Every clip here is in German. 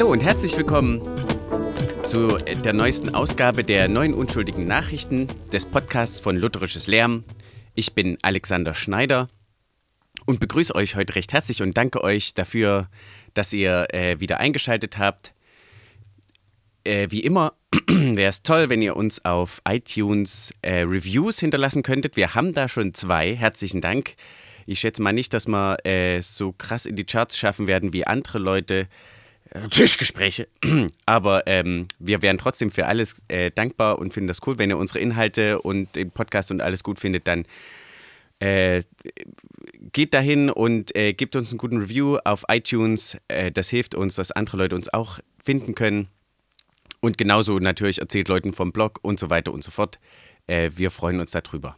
Hallo und herzlich willkommen zu der neuesten Ausgabe der neuen unschuldigen Nachrichten des Podcasts von Lutherisches Lärm. Ich bin Alexander Schneider und begrüße euch heute recht herzlich und danke euch dafür, dass ihr äh, wieder eingeschaltet habt. Äh, wie immer wäre es toll, wenn ihr uns auf iTunes äh, Reviews hinterlassen könntet. Wir haben da schon zwei. Herzlichen Dank. Ich schätze mal nicht, dass wir äh, so krass in die Charts schaffen werden wie andere Leute. Äh, Tischgespräche. Aber ähm, wir wären trotzdem für alles äh, dankbar und finden das cool. Wenn ihr unsere Inhalte und den Podcast und alles gut findet, dann äh, geht dahin und äh, gebt uns einen guten Review auf iTunes. Äh, das hilft uns, dass andere Leute uns auch finden können. Und genauso natürlich erzählt Leuten vom Blog und so weiter und so fort. Äh, wir freuen uns darüber.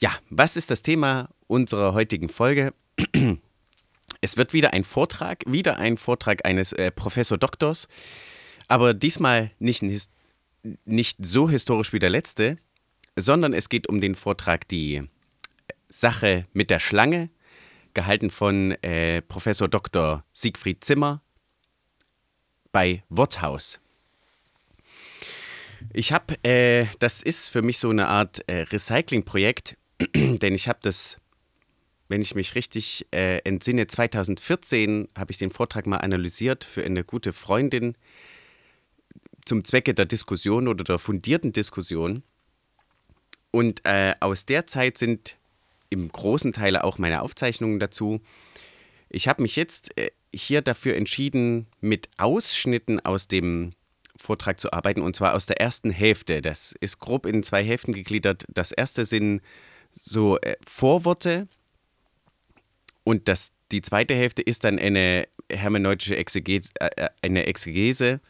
Ja, was ist das Thema unserer heutigen Folge? Es wird wieder ein Vortrag, wieder ein Vortrag eines äh, Professor Doktors, aber diesmal nicht, nicht so historisch wie der letzte, sondern es geht um den Vortrag Die Sache mit der Schlange, gehalten von äh, Professor Dr. Siegfried Zimmer bei Worthaus. Ich habe, äh, das ist für mich so eine Art äh, Recycling-Projekt, denn ich habe das wenn ich mich richtig äh, entsinne, 2014 habe ich den Vortrag mal analysiert für eine gute Freundin zum Zwecke der Diskussion oder der fundierten Diskussion. Und äh, aus der Zeit sind im großen Teil auch meine Aufzeichnungen dazu. Ich habe mich jetzt äh, hier dafür entschieden, mit Ausschnitten aus dem Vortrag zu arbeiten, und zwar aus der ersten Hälfte. Das ist grob in zwei Hälften gegliedert. Das erste sind so äh, Vorworte, und das, die zweite Hälfte ist dann eine hermeneutische Exegese, äh, äh, eine Exegese,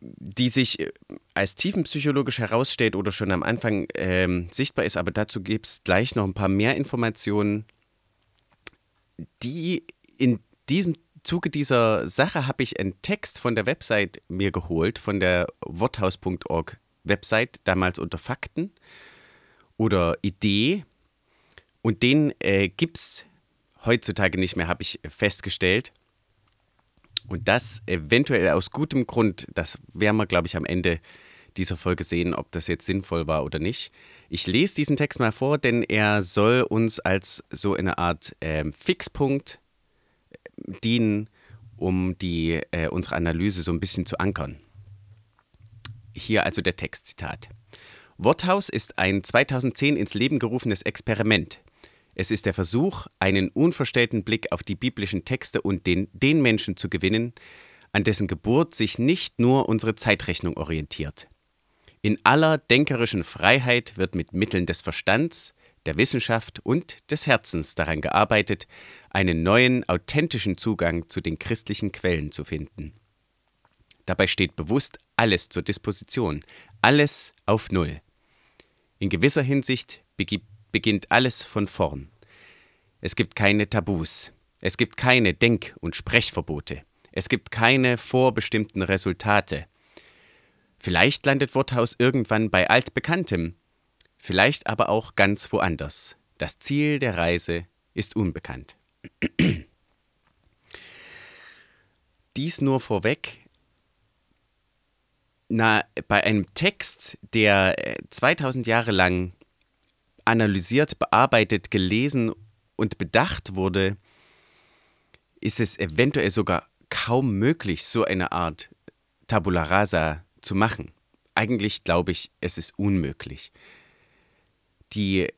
die sich äh, als tiefenpsychologisch herausstellt oder schon am Anfang ähm, sichtbar ist. Aber dazu gibt es gleich noch ein paar mehr Informationen, die in diesem Zuge dieser Sache habe ich einen Text von der Website mir geholt, von der worthaus.org Website, damals unter Fakten oder Idee. Und den äh, gibt es heutzutage nicht mehr, habe ich festgestellt. Und das eventuell aus gutem Grund, das werden wir, glaube ich, am Ende dieser Folge sehen, ob das jetzt sinnvoll war oder nicht. Ich lese diesen Text mal vor, denn er soll uns als so eine Art äh, Fixpunkt dienen, um die, äh, unsere Analyse so ein bisschen zu ankern. Hier also der Textzitat. Worthaus ist ein 2010 ins Leben gerufenes Experiment, es ist der Versuch, einen unverstellten Blick auf die biblischen Texte und den, den Menschen zu gewinnen, an dessen Geburt sich nicht nur unsere Zeitrechnung orientiert. In aller denkerischen Freiheit wird mit Mitteln des Verstands, der Wissenschaft und des Herzens daran gearbeitet, einen neuen, authentischen Zugang zu den christlichen Quellen zu finden. Dabei steht bewusst alles zur Disposition, alles auf Null. In gewisser Hinsicht begibt beginnt alles von vorn. Es gibt keine Tabus. Es gibt keine Denk- und Sprechverbote. Es gibt keine vorbestimmten Resultate. Vielleicht landet Worthaus irgendwann bei Altbekanntem, vielleicht aber auch ganz woanders. Das Ziel der Reise ist unbekannt. Dies nur vorweg. Na, bei einem Text, der 2000 äh, Jahre lang analysiert, bearbeitet, gelesen und bedacht wurde, ist es eventuell sogar kaum möglich, so eine Art Tabula rasa zu machen. Eigentlich glaube ich, es ist unmöglich. Die äh,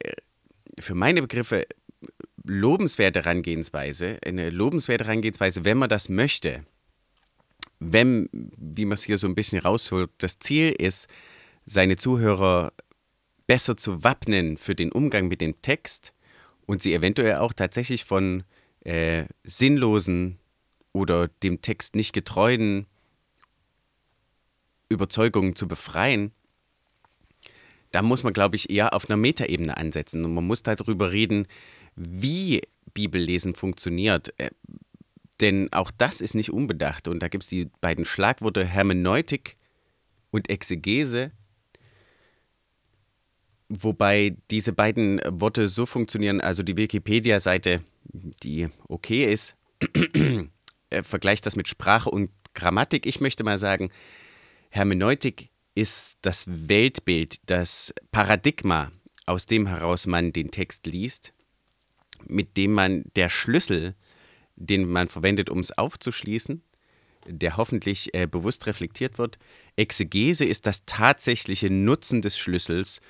für meine Begriffe lobenswerte Herangehensweise, eine lobenswerte Herangehensweise, wenn man das möchte, wenn, wie man es hier so ein bisschen rausholt, das Ziel ist, seine Zuhörer besser zu wappnen für den Umgang mit dem Text und sie eventuell auch tatsächlich von äh, sinnlosen oder dem Text nicht getreuen Überzeugungen zu befreien, da muss man, glaube ich, eher auf einer Metaebene ansetzen. Und man muss darüber reden, wie Bibellesen funktioniert. Äh, denn auch das ist nicht unbedacht. Und da gibt es die beiden Schlagworte Hermeneutik und Exegese. Wobei diese beiden Worte so funktionieren, also die Wikipedia-Seite, die okay ist, äh, vergleicht das mit Sprache und Grammatik. Ich möchte mal sagen, Hermeneutik ist das Weltbild, das Paradigma, aus dem heraus man den Text liest, mit dem man der Schlüssel, den man verwendet, um es aufzuschließen, der hoffentlich äh, bewusst reflektiert wird. Exegese ist das tatsächliche Nutzen des Schlüssels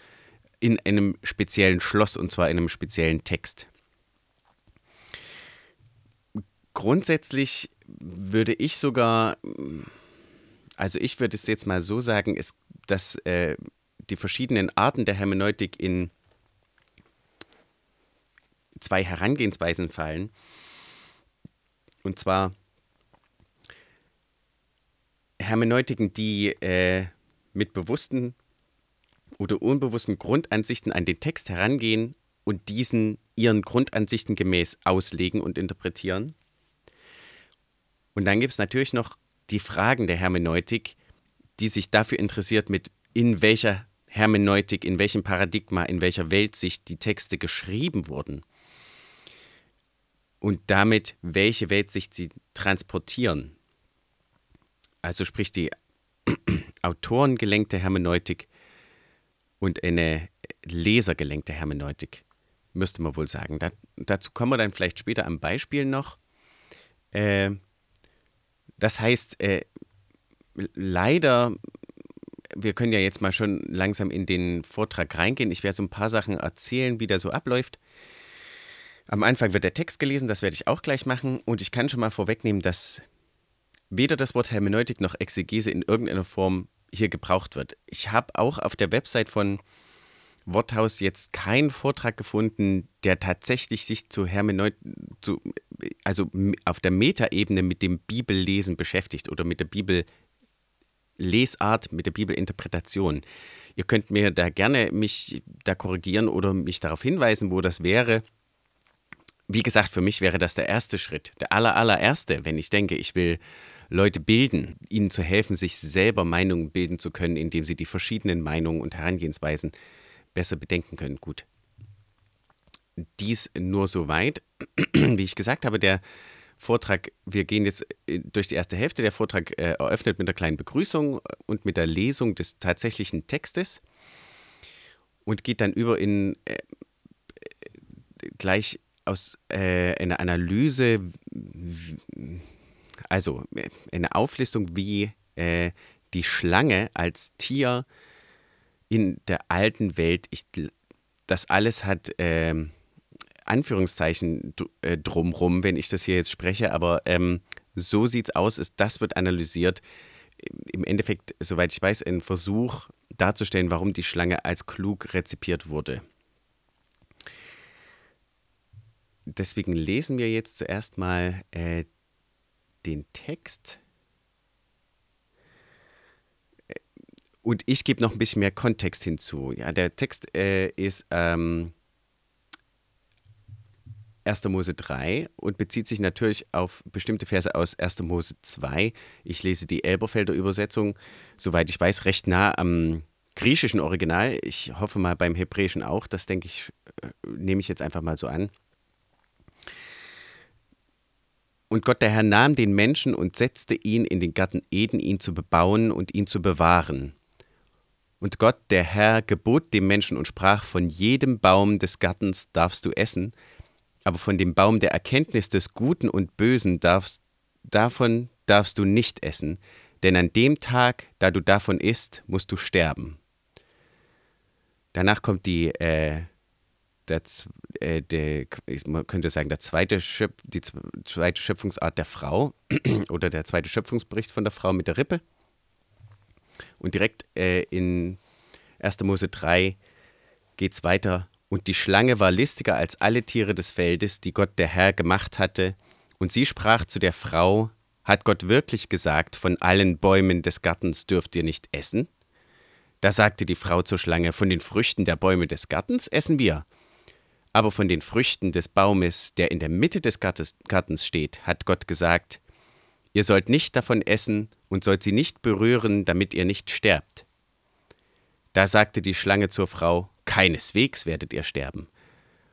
in einem speziellen Schloss und zwar in einem speziellen Text. Grundsätzlich würde ich sogar, also ich würde es jetzt mal so sagen, ist, dass äh, die verschiedenen Arten der Hermeneutik in zwei Herangehensweisen fallen. Und zwar Hermeneutiken, die äh, mit bewussten oder unbewussten Grundansichten an den Text herangehen und diesen ihren Grundansichten gemäß auslegen und interpretieren. Und dann gibt es natürlich noch die Fragen der Hermeneutik, die sich dafür interessiert, mit in welcher Hermeneutik, in welchem Paradigma, in welcher Weltsicht die Texte geschrieben wurden. Und damit, welche Weltsicht sie transportieren. Also sprich die autorengelenkte Hermeneutik und eine lesergelenkte Hermeneutik, müsste man wohl sagen. Da, dazu kommen wir dann vielleicht später am Beispiel noch. Äh, das heißt, äh, leider, wir können ja jetzt mal schon langsam in den Vortrag reingehen. Ich werde so ein paar Sachen erzählen, wie der so abläuft. Am Anfang wird der Text gelesen, das werde ich auch gleich machen. Und ich kann schon mal vorwegnehmen, dass weder das Wort Hermeneutik noch Exegese in irgendeiner Form hier gebraucht wird. Ich habe auch auf der Website von Worthaus jetzt keinen Vortrag gefunden, der tatsächlich sich zu Hermeneutik, zu, also auf der Metaebene mit dem Bibellesen beschäftigt oder mit der Bibellesart, mit der Bibelinterpretation. Ihr könnt mir da gerne mich da korrigieren oder mich darauf hinweisen, wo das wäre. Wie gesagt, für mich wäre das der erste Schritt, der aller, allererste, wenn ich denke, ich will Leute bilden, ihnen zu helfen, sich selber Meinungen bilden zu können, indem sie die verschiedenen Meinungen und Herangehensweisen besser bedenken können. Gut. Dies nur so weit. Wie ich gesagt habe, der Vortrag, wir gehen jetzt äh, durch die erste Hälfte. Der Vortrag äh, eröffnet mit einer kleinen Begrüßung und mit der Lesung des tatsächlichen Textes und geht dann über in äh, gleich aus äh, einer Analyse, also eine Auflistung, wie äh, die Schlange als Tier in der alten Welt, ich, das alles hat äh, Anführungszeichen äh, drumrum, wenn ich das hier jetzt spreche, aber ähm, so sieht es aus, ist, das wird analysiert. Im Endeffekt, soweit ich weiß, ein Versuch darzustellen, warum die Schlange als klug rezipiert wurde. Deswegen lesen wir jetzt zuerst mal äh, den Text. Und ich gebe noch ein bisschen mehr Kontext hinzu. Ja, der Text äh, ist ähm, 1. Mose 3 und bezieht sich natürlich auf bestimmte Verse aus 1. Mose 2. Ich lese die Elberfelder Übersetzung, soweit ich weiß, recht nah am griechischen Original. Ich hoffe mal beim Hebräischen auch. Das denke ich, äh, nehme ich jetzt einfach mal so an. Und Gott der Herr nahm den Menschen und setzte ihn in den Garten Eden, ihn zu bebauen und ihn zu bewahren. Und Gott der Herr gebot dem Menschen und sprach, von jedem Baum des Gartens darfst du essen, aber von dem Baum der Erkenntnis des Guten und Bösen darfst, davon darfst du nicht essen, denn an dem Tag, da du davon isst, musst du sterben. Danach kommt die äh, der, äh, der, man könnte sagen, der zweite Schöpf, die zweite Schöpfungsart der Frau oder der zweite Schöpfungsbericht von der Frau mit der Rippe. Und direkt äh, in 1. Mose 3 geht es weiter. Und die Schlange war listiger als alle Tiere des Feldes, die Gott der Herr gemacht hatte. Und sie sprach zu der Frau, hat Gott wirklich gesagt, von allen Bäumen des Gartens dürft ihr nicht essen? Da sagte die Frau zur Schlange, von den Früchten der Bäume des Gartens essen wir. Aber von den Früchten des Baumes, der in der Mitte des Gartens steht, hat Gott gesagt, ihr sollt nicht davon essen und sollt sie nicht berühren, damit ihr nicht sterbt. Da sagte die Schlange zur Frau, keineswegs werdet ihr sterben,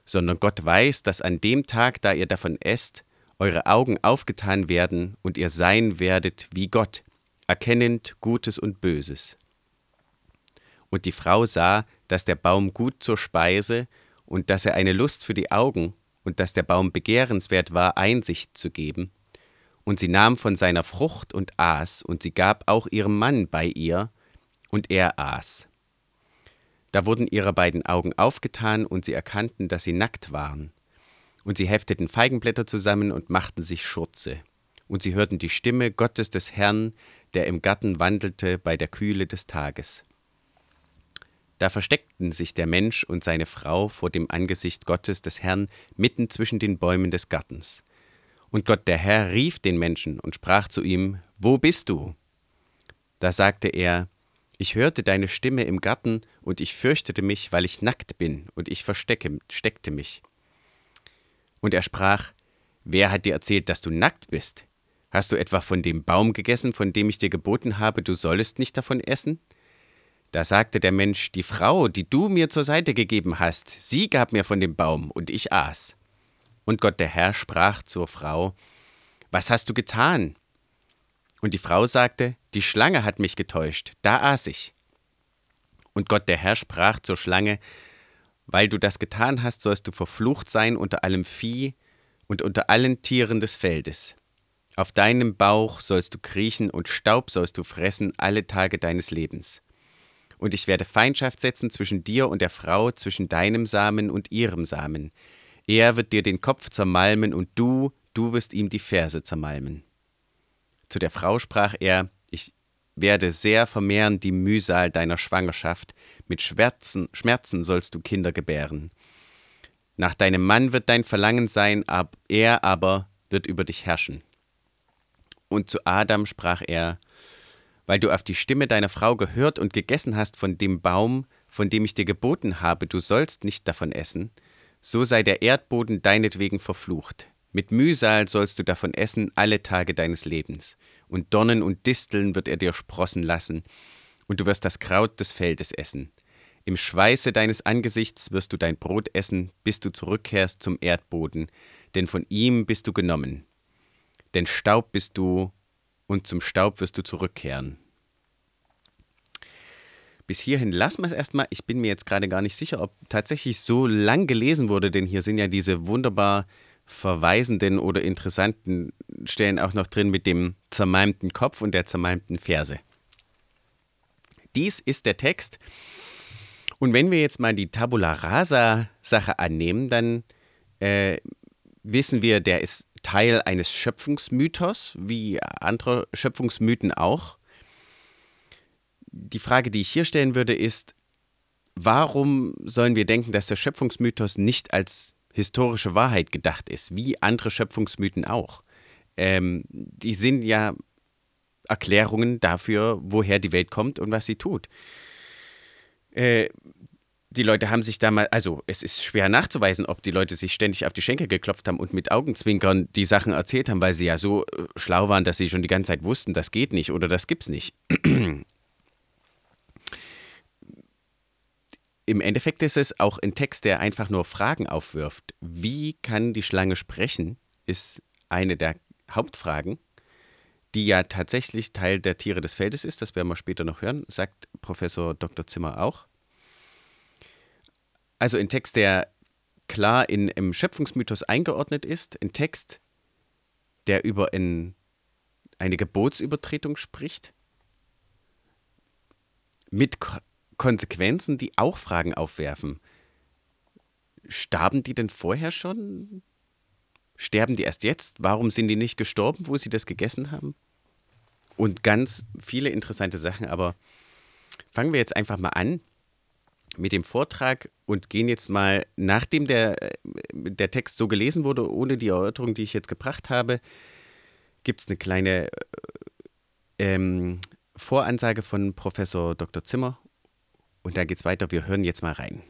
sondern Gott weiß, dass an dem Tag, da ihr davon esst, eure Augen aufgetan werden und ihr sein werdet wie Gott, erkennend Gutes und Böses. Und die Frau sah, dass der Baum gut zur Speise und dass er eine Lust für die Augen und dass der Baum begehrenswert war, Einsicht zu geben. Und sie nahm von seiner Frucht und aß, und sie gab auch ihrem Mann bei ihr, und er aß. Da wurden ihre beiden Augen aufgetan, und sie erkannten, dass sie nackt waren. Und sie hefteten Feigenblätter zusammen und machten sich Schurze. Und sie hörten die Stimme Gottes des Herrn, der im Garten wandelte bei der Kühle des Tages. Da versteckten sich der Mensch und seine Frau vor dem Angesicht Gottes des Herrn mitten zwischen den Bäumen des Gartens. Und Gott der Herr rief den Menschen und sprach zu ihm, Wo bist du? Da sagte er, Ich hörte deine Stimme im Garten, und ich fürchtete mich, weil ich nackt bin, und ich versteckte mich. Und er sprach, Wer hat dir erzählt, dass du nackt bist? Hast du etwa von dem Baum gegessen, von dem ich dir geboten habe, du sollest nicht davon essen? Da sagte der Mensch, die Frau, die du mir zur Seite gegeben hast, sie gab mir von dem Baum, und ich aß. Und Gott der Herr sprach zur Frau, Was hast du getan? Und die Frau sagte, Die Schlange hat mich getäuscht, da aß ich. Und Gott der Herr sprach zur Schlange, Weil du das getan hast, sollst du verflucht sein unter allem Vieh und unter allen Tieren des Feldes. Auf deinem Bauch sollst du kriechen und Staub sollst du fressen alle Tage deines Lebens. Und ich werde Feindschaft setzen zwischen dir und der Frau, zwischen deinem Samen und ihrem Samen. Er wird dir den Kopf zermalmen und du, du wirst ihm die Ferse zermalmen. Zu der Frau sprach er, ich werde sehr vermehren die Mühsal deiner Schwangerschaft, mit Schmerzen, Schmerzen sollst du Kinder gebären. Nach deinem Mann wird dein Verlangen sein, ab, er aber wird über dich herrschen. Und zu Adam sprach er, weil du auf die Stimme deiner Frau gehört und gegessen hast von dem Baum, von dem ich dir geboten habe, du sollst nicht davon essen, so sei der Erdboden deinetwegen verflucht. Mit Mühsal sollst du davon essen alle Tage deines Lebens, und Dornen und Disteln wird er dir sprossen lassen, und du wirst das Kraut des Feldes essen. Im Schweiße deines Angesichts wirst du dein Brot essen, bis du zurückkehrst zum Erdboden, denn von ihm bist du genommen. Denn Staub bist du, und zum Staub wirst du zurückkehren. Bis hierhin lassen wir es erstmal. Ich bin mir jetzt gerade gar nicht sicher, ob tatsächlich so lang gelesen wurde, denn hier sind ja diese wunderbar verweisenden oder interessanten Stellen auch noch drin mit dem zermalmten Kopf und der zermalmten Ferse. Dies ist der Text. Und wenn wir jetzt mal die Tabula Rasa-Sache annehmen, dann äh, wissen wir, der ist Teil eines Schöpfungsmythos, wie andere Schöpfungsmythen auch. Die Frage, die ich hier stellen würde, ist, warum sollen wir denken, dass der Schöpfungsmythos nicht als historische Wahrheit gedacht ist, wie andere Schöpfungsmythen auch? Ähm, die sind ja Erklärungen dafür, woher die Welt kommt und was sie tut. Äh, die Leute haben sich damals, also es ist schwer nachzuweisen, ob die Leute sich ständig auf die Schenkel geklopft haben und mit Augenzwinkern die Sachen erzählt haben, weil sie ja so äh, schlau waren, dass sie schon die ganze Zeit wussten, das geht nicht oder das gibt's nicht. Im Endeffekt ist es auch ein Text, der einfach nur Fragen aufwirft. Wie kann die Schlange sprechen, ist eine der Hauptfragen, die ja tatsächlich Teil der Tiere des Feldes ist. Das werden wir später noch hören, sagt Professor Dr. Zimmer auch. Also ein Text, der klar in, im Schöpfungsmythos eingeordnet ist, ein Text, der über in, eine Gebotsübertretung spricht, mit Konsequenzen, die auch Fragen aufwerfen. Starben die denn vorher schon? Sterben die erst jetzt? Warum sind die nicht gestorben, wo sie das gegessen haben? Und ganz viele interessante Sachen, aber fangen wir jetzt einfach mal an mit dem Vortrag und gehen jetzt mal, nachdem der, äh, der Text so gelesen wurde, ohne die Erörterung, die ich jetzt gebracht habe, gibt es eine kleine äh, ähm, Voransage von Professor Dr. Zimmer und dann geht es weiter. Wir hören jetzt mal rein.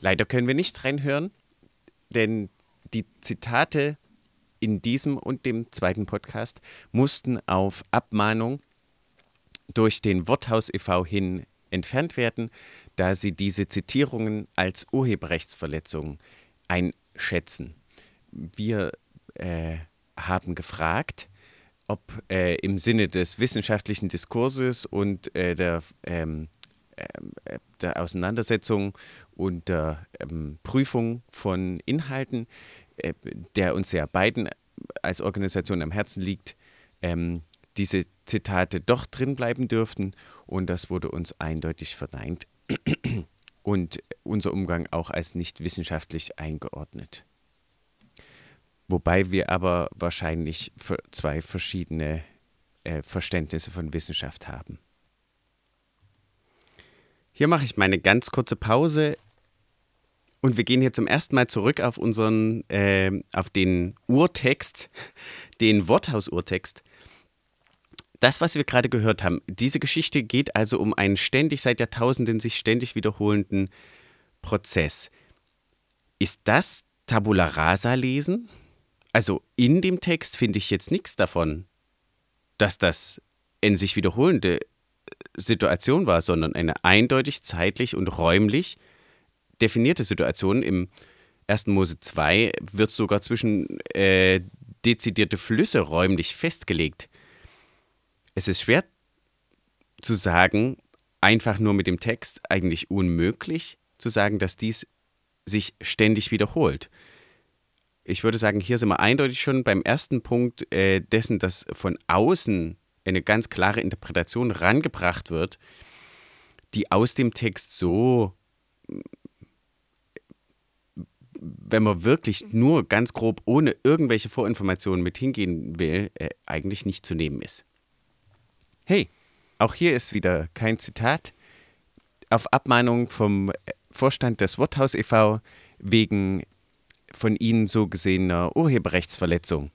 Leider können wir nicht reinhören, denn die Zitate in diesem und dem zweiten Podcast mussten auf Abmahnung durch den Worthaus e.V. hin entfernt werden, da sie diese Zitierungen als Urheberrechtsverletzungen einschätzen. wir äh, haben gefragt, ob äh, im Sinne des wissenschaftlichen Diskurses und äh, der, ähm, äh, der Auseinandersetzung und der ähm, Prüfung von Inhalten, äh, der uns ja beiden als Organisation am Herzen liegt, ähm, diese Zitate doch drin bleiben dürften und das wurde uns eindeutig verneint und unser Umgang auch als nicht wissenschaftlich eingeordnet. Wobei wir aber wahrscheinlich zwei verschiedene äh, Verständnisse von Wissenschaft haben. Hier mache ich meine ganz kurze Pause und wir gehen hier zum ersten Mal zurück auf unseren, äh, auf den Urtext, den Worthaus-Urtext. Das, was wir gerade gehört haben, diese Geschichte geht also um einen ständig seit Jahrtausenden sich ständig wiederholenden Prozess. Ist das Tabula Rasa lesen? Also in dem Text finde ich jetzt nichts davon, dass das in sich wiederholende äh, Situation war, sondern eine eindeutig zeitlich und räumlich definierte Situation. Im 1. Mose 2 wird sogar zwischen äh, dezidierte Flüsse räumlich festgelegt. Es ist schwer zu sagen, einfach nur mit dem Text, eigentlich unmöglich zu sagen, dass dies sich ständig wiederholt ich würde sagen, hier sind wir eindeutig schon beim ersten Punkt äh, dessen, dass von außen eine ganz klare Interpretation rangebracht wird, die aus dem Text so, wenn man wirklich nur ganz grob ohne irgendwelche Vorinformationen mit hingehen will, äh, eigentlich nicht zu nehmen ist. Hey, auch hier ist wieder kein Zitat. Auf Abmahnung vom Vorstand des Worthaus e.V. wegen von Ihnen so gesehener Urheberrechtsverletzung.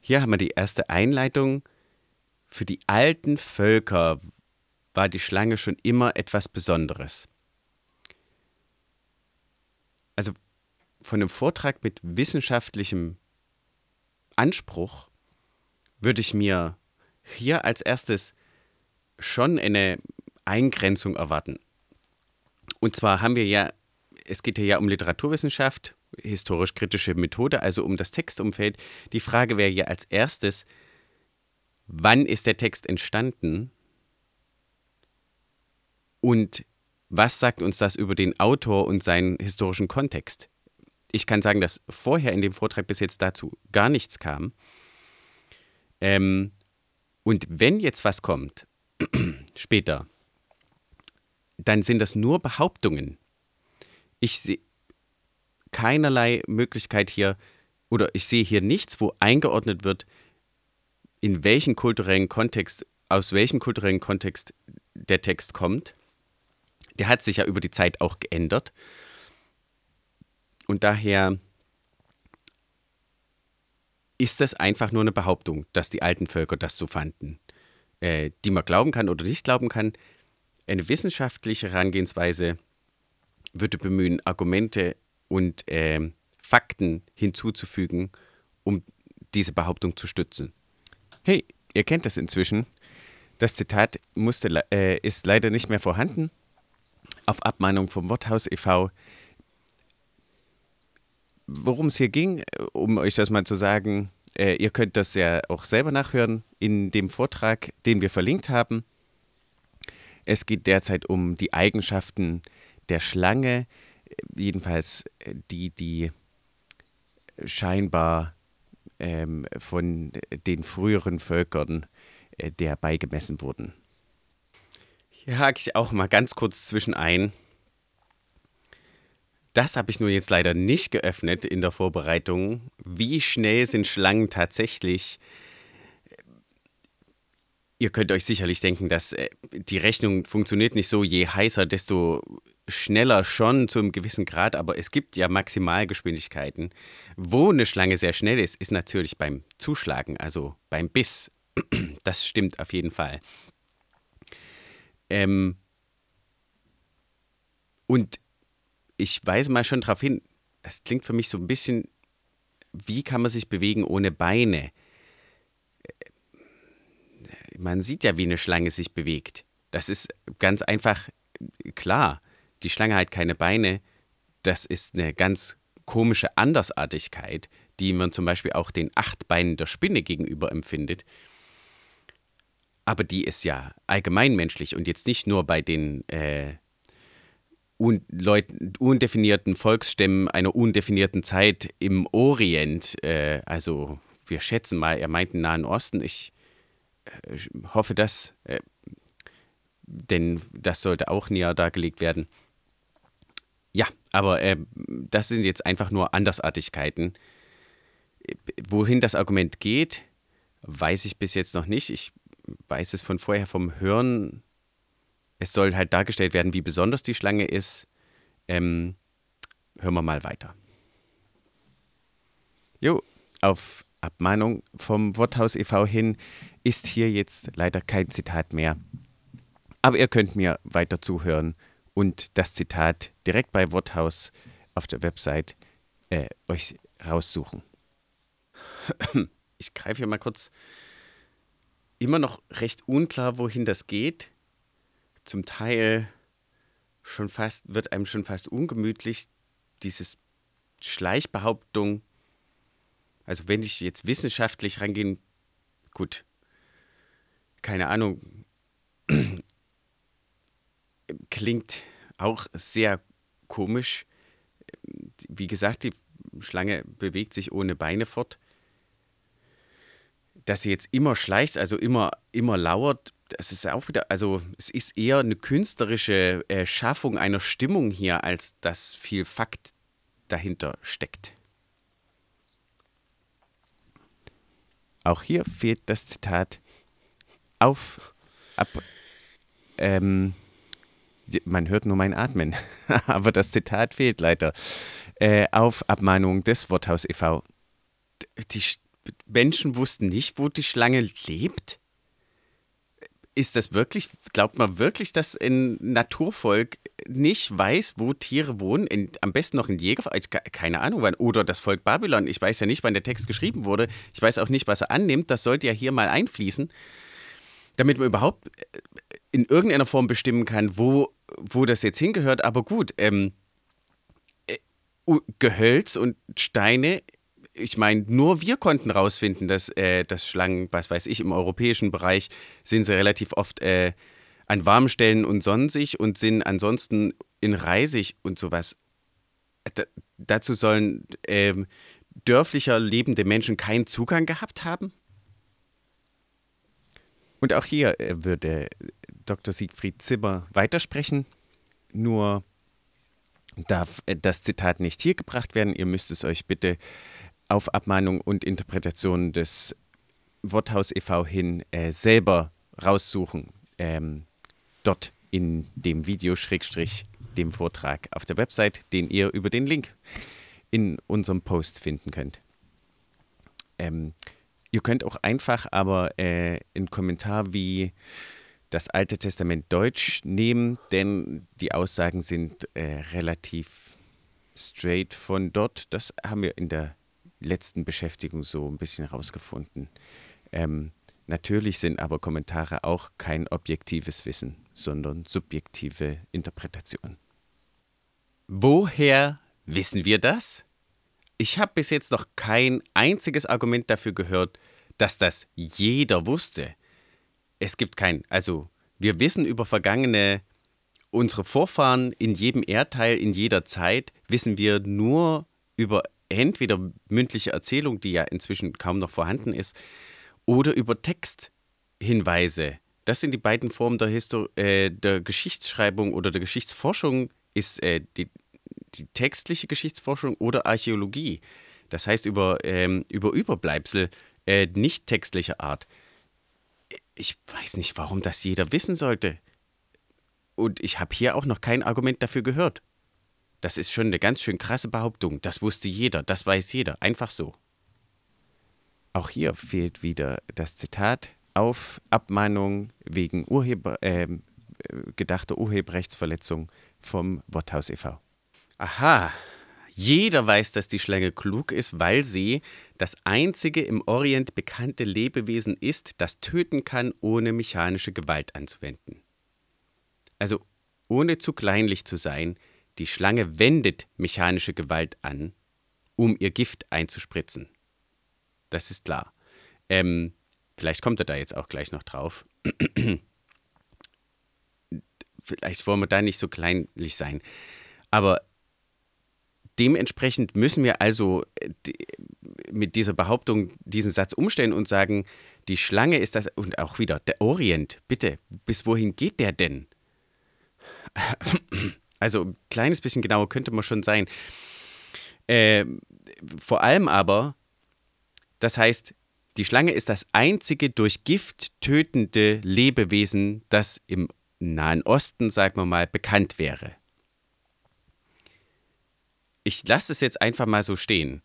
Hier haben wir die erste Einleitung. Für die alten Völker war die Schlange schon immer etwas Besonderes. Also von einem Vortrag mit wissenschaftlichem Anspruch würde ich mir hier als erstes schon eine Eingrenzung erwarten. Und zwar haben wir ja es geht hier ja um Literaturwissenschaft, historisch-kritische Methode, also um das Textumfeld. Die Frage wäre ja als erstes, wann ist der Text entstanden und was sagt uns das über den Autor und seinen historischen Kontext? Ich kann sagen, dass vorher in dem Vortrag bis jetzt dazu gar nichts kam. Ähm, und wenn jetzt was kommt, später, dann sind das nur Behauptungen ich sehe keinerlei Möglichkeit hier, oder ich sehe hier nichts, wo eingeordnet wird, in welchen kulturellen Kontext, aus welchem kulturellen Kontext der Text kommt. Der hat sich ja über die Zeit auch geändert. Und daher ist das einfach nur eine Behauptung, dass die alten Völker das so fanden, äh, die man glauben kann oder nicht glauben kann. Eine wissenschaftliche Herangehensweise würde bemühen, Argumente und äh, Fakten hinzuzufügen, um diese Behauptung zu stützen. Hey, ihr kennt das inzwischen. Das Zitat musste, äh, ist leider nicht mehr vorhanden. Auf Abmahnung vom Worthaus e.V. Worum es hier ging, um euch das mal zu sagen, äh, ihr könnt das ja auch selber nachhören in dem Vortrag, den wir verlinkt haben. Es geht derzeit um die Eigenschaften der Schlange, jedenfalls äh, die, die scheinbar ähm, von den früheren Völkern äh, der beigemessen wurden. Hier hake ich auch mal ganz kurz zwischen ein. Das habe ich nur jetzt leider nicht geöffnet in der Vorbereitung. Wie schnell sind Schlangen tatsächlich? Ihr könnt euch sicherlich denken, dass äh, die Rechnung funktioniert nicht so, je heißer, desto schneller schon zu einem gewissen Grad, aber es gibt ja Maximalgeschwindigkeiten. Wo eine Schlange sehr schnell ist, ist natürlich beim Zuschlagen, also beim Biss. Das stimmt auf jeden Fall. Ähm und ich weise mal schon darauf hin, es klingt für mich so ein bisschen, wie kann man sich bewegen ohne Beine? Man sieht ja, wie eine Schlange sich bewegt. Das ist ganz einfach klar die Schlange hat keine Beine. Das ist eine ganz komische Andersartigkeit, die man zum Beispiel auch den acht Beinen der Spinne gegenüber empfindet. Aber die ist ja allgemeinmenschlich und jetzt nicht nur bei den äh, un undefinierten Volksstämmen einer undefinierten Zeit im Orient. Äh, also wir schätzen mal, er meint den Nahen Osten. Ich äh, hoffe, dass, äh, denn das sollte auch näher dargelegt werden. Ja, aber äh, das sind jetzt einfach nur Andersartigkeiten. Wohin das Argument geht, weiß ich bis jetzt noch nicht. Ich weiß es von vorher vom Hören. Es soll halt dargestellt werden, wie besonders die Schlange ist. Ähm, hören wir mal weiter. Jo, auf Abmahnung vom Worthaus e.V. hin ist hier jetzt leider kein Zitat mehr. Aber ihr könnt mir weiter zuhören und das Zitat direkt bei Worthaus auf der Website äh, euch raussuchen. Ich greife hier mal kurz. Immer noch recht unklar, wohin das geht. Zum Teil schon fast, wird einem schon fast ungemütlich, dieses Schleichbehauptung. Also wenn ich jetzt wissenschaftlich rangehe, gut, keine Ahnung, klingt auch sehr komisch. Wie gesagt, die Schlange bewegt sich ohne Beine fort. Dass sie jetzt immer schleicht, also immer, immer lauert, das ist auch wieder, also es ist eher eine künstlerische äh, Schaffung einer Stimmung hier, als dass viel Fakt dahinter steckt. Auch hier fehlt das Zitat auf, ab, ähm, man hört nur mein Atmen, aber das Zitat fehlt leider. Äh, auf Abmahnung des Worthaus e.V. Die Menschen wussten nicht, wo die Schlange lebt? Ist das wirklich, glaubt man wirklich, dass ein Naturvolk nicht weiß, wo Tiere wohnen? In, am besten noch in Jäger, keine Ahnung wann. Oder das Volk Babylon. Ich weiß ja nicht, wann der Text geschrieben wurde. Ich weiß auch nicht, was er annimmt. Das sollte ja hier mal einfließen, damit man überhaupt äh, in irgendeiner Form bestimmen kann, wo wo das jetzt hingehört, aber gut, ähm, äh, Gehölz und Steine, ich meine, nur wir konnten rausfinden, dass, äh, dass Schlangen, was weiß ich, im europäischen Bereich sind sie relativ oft äh, an warmen Stellen und sonnen sich und sind ansonsten in Reisig und sowas. D dazu sollen ähm, dörflicher lebende Menschen keinen Zugang gehabt haben? Und auch hier äh, würde Dr. Siegfried Zimmer weitersprechen. Nur darf äh, das Zitat nicht hier gebracht werden. Ihr müsst es euch bitte auf Abmahnung und Interpretation des Worthaus e.V. hin äh, selber raussuchen. Ähm, dort in dem Video Schrägstrich dem Vortrag auf der Website, den ihr über den Link in unserem Post finden könnt. Ähm, ihr könnt auch einfach aber äh, einen Kommentar wie das Alte Testament Deutsch nehmen, denn die Aussagen sind äh, relativ straight von dort. Das haben wir in der letzten Beschäftigung so ein bisschen rausgefunden. Ähm, natürlich sind aber Kommentare auch kein objektives Wissen, sondern subjektive Interpretation. Woher wissen wir das? Ich habe bis jetzt noch kein einziges Argument dafür gehört, dass das jeder wusste es gibt kein, also wir wissen über vergangene, unsere Vorfahren in jedem Erdteil, in jeder Zeit, wissen wir nur über entweder mündliche Erzählung, die ja inzwischen kaum noch vorhanden ist, oder über Texthinweise. Das sind die beiden Formen der, Histo äh, der Geschichtsschreibung oder der Geschichtsforschung, ist äh, die, die textliche Geschichtsforschung oder Archäologie. Das heißt über, ähm, über Überbleibsel äh, nicht textlicher Art ich weiß nicht, warum das jeder wissen sollte. Und ich habe hier auch noch kein Argument dafür gehört. Das ist schon eine ganz schön krasse Behauptung. Das wusste jeder, das weiß jeder, einfach so. Auch hier fehlt wieder das Zitat auf Abmahnung wegen Urheber, äh, gedachter Urheberrechtsverletzung vom Worthaus e.V. Aha, jeder weiß, dass die Schlange klug ist, weil sie das einzige im Orient bekannte Lebewesen ist, das töten kann, ohne mechanische Gewalt anzuwenden. Also ohne zu kleinlich zu sein, die Schlange wendet mechanische Gewalt an, um ihr Gift einzuspritzen. Das ist klar. Ähm, vielleicht kommt er da jetzt auch gleich noch drauf. vielleicht wollen wir da nicht so kleinlich sein. Aber dementsprechend müssen wir also äh, mit dieser Behauptung diesen Satz umstellen und sagen, die Schlange ist das, und auch wieder, der Orient, bitte, bis wohin geht der denn? Also ein kleines bisschen genauer könnte man schon sein. Äh, vor allem aber, das heißt, die Schlange ist das einzige durch Gift tötende Lebewesen, das im Nahen Osten, sagen wir mal, bekannt wäre. Ich lasse es jetzt einfach mal so stehen.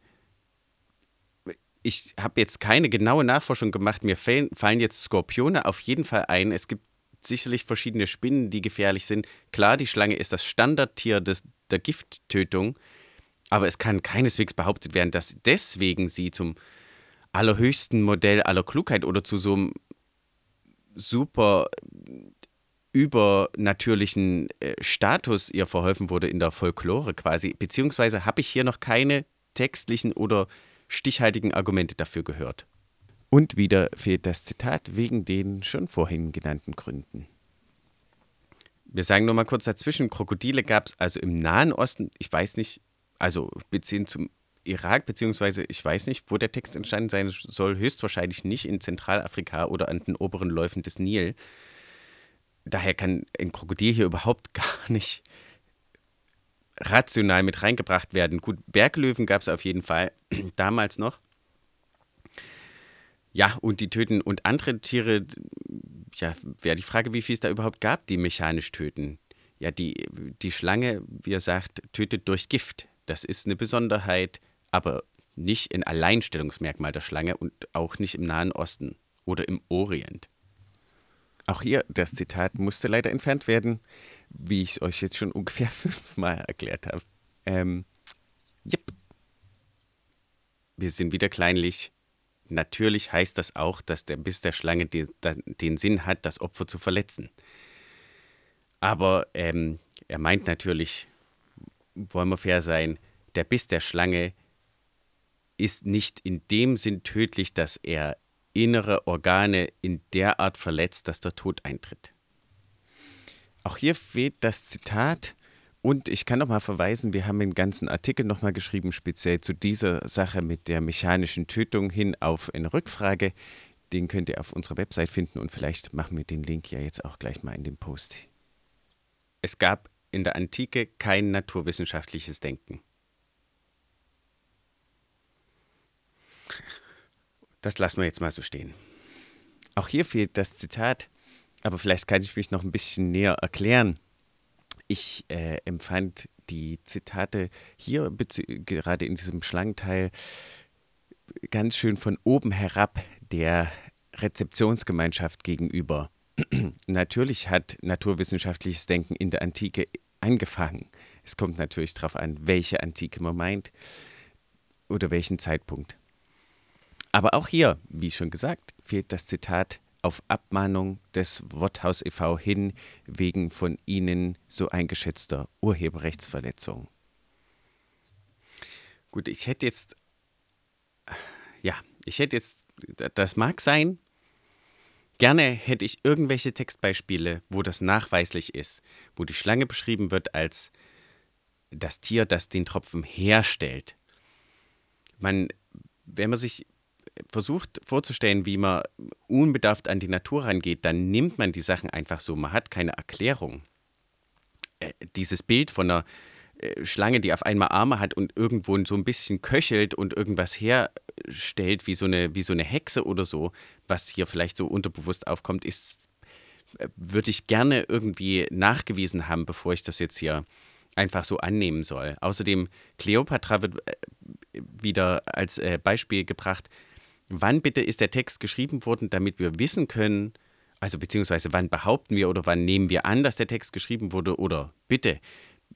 Ich habe jetzt keine genaue Nachforschung gemacht. Mir fallen jetzt Skorpione auf jeden Fall ein. Es gibt sicherlich verschiedene Spinnen, die gefährlich sind. Klar, die Schlange ist das Standardtier des, der Gifttötung, aber es kann keineswegs behauptet werden, dass deswegen sie zum allerhöchsten Modell aller Klugheit oder zu so einem super übernatürlichen äh, Status ihr verholfen wurde in der Folklore quasi, beziehungsweise habe ich hier noch keine textlichen oder stichhaltigen Argumente dafür gehört. Und wieder fehlt das Zitat wegen den schon vorhin genannten Gründen. Wir sagen nur mal kurz dazwischen, Krokodile gab es also im Nahen Osten, ich weiß nicht, also beziehen zum Irak, beziehungsweise ich weiß nicht, wo der Text entstanden sein soll, höchstwahrscheinlich nicht in Zentralafrika oder an den oberen Läufen des Nil daher kann ein Krokodil hier überhaupt gar nicht rational mit reingebracht werden. Gut, Berglöwen gab es auf jeden Fall damals noch. Ja, und die töten und andere Tiere, ja, wäre die Frage, wie viel es da überhaupt gab, die mechanisch töten. Ja, die, die Schlange, wie er sagt, tötet durch Gift. Das ist eine Besonderheit, aber nicht ein Alleinstellungsmerkmal der Schlange und auch nicht im Nahen Osten oder im Orient. Auch hier, das Zitat musste leider entfernt werden, wie ich es euch jetzt schon ungefähr fünfmal erklärt habe. Ähm, yep. Wir sind wieder kleinlich. Natürlich heißt das auch, dass der Biss der Schlange den, den Sinn hat, das Opfer zu verletzen. Aber ähm, er meint natürlich, wollen wir fair sein, der Biss der Schlange ist nicht in dem Sinn tödlich, dass er innere Organe in der Art verletzt, dass der Tod eintritt. Auch hier fehlt das Zitat und ich kann noch mal verweisen, wir haben den ganzen Artikel noch mal geschrieben, speziell zu dieser Sache mit der mechanischen Tötung hin auf eine Rückfrage. Den könnt ihr auf unserer Website finden und vielleicht machen wir den Link ja jetzt auch gleich mal in den Post. Es gab in der Antike kein naturwissenschaftliches Denken. Das lassen wir jetzt mal so stehen. Auch hier fehlt das Zitat, aber vielleicht kann ich mich noch ein bisschen näher erklären. Ich äh, empfand die Zitate hier, gerade in diesem Schlangenteil, ganz schön von oben herab der Rezeptionsgemeinschaft gegenüber. natürlich hat naturwissenschaftliches Denken in der Antike angefangen. Es kommt natürlich darauf an, welche Antike man meint oder welchen Zeitpunkt. Aber auch hier, wie schon gesagt, fehlt das Zitat auf Abmahnung des Worthaus e.V. hin wegen von Ihnen so eingeschätzter Urheberrechtsverletzung. Gut, ich hätte jetzt, ja, ich hätte jetzt, das mag sein, gerne hätte ich irgendwelche Textbeispiele, wo das nachweislich ist, wo die Schlange beschrieben wird als das Tier, das den Tropfen herstellt. Man, wenn man sich versucht vorzustellen, wie man unbedarft an die Natur rangeht, dann nimmt man die Sachen einfach so. Man hat keine Erklärung. Äh, dieses Bild von einer äh, Schlange, die auf einmal Arme hat und irgendwo so ein bisschen köchelt und irgendwas herstellt, wie so eine, wie so eine Hexe oder so, was hier vielleicht so unterbewusst aufkommt, ist, äh, würde ich gerne irgendwie nachgewiesen haben, bevor ich das jetzt hier einfach so annehmen soll. Außerdem, Cleopatra wird wieder als Beispiel gebracht, wann bitte ist der Text geschrieben worden, damit wir wissen können, also beziehungsweise wann behaupten wir oder wann nehmen wir an, dass der Text geschrieben wurde oder bitte,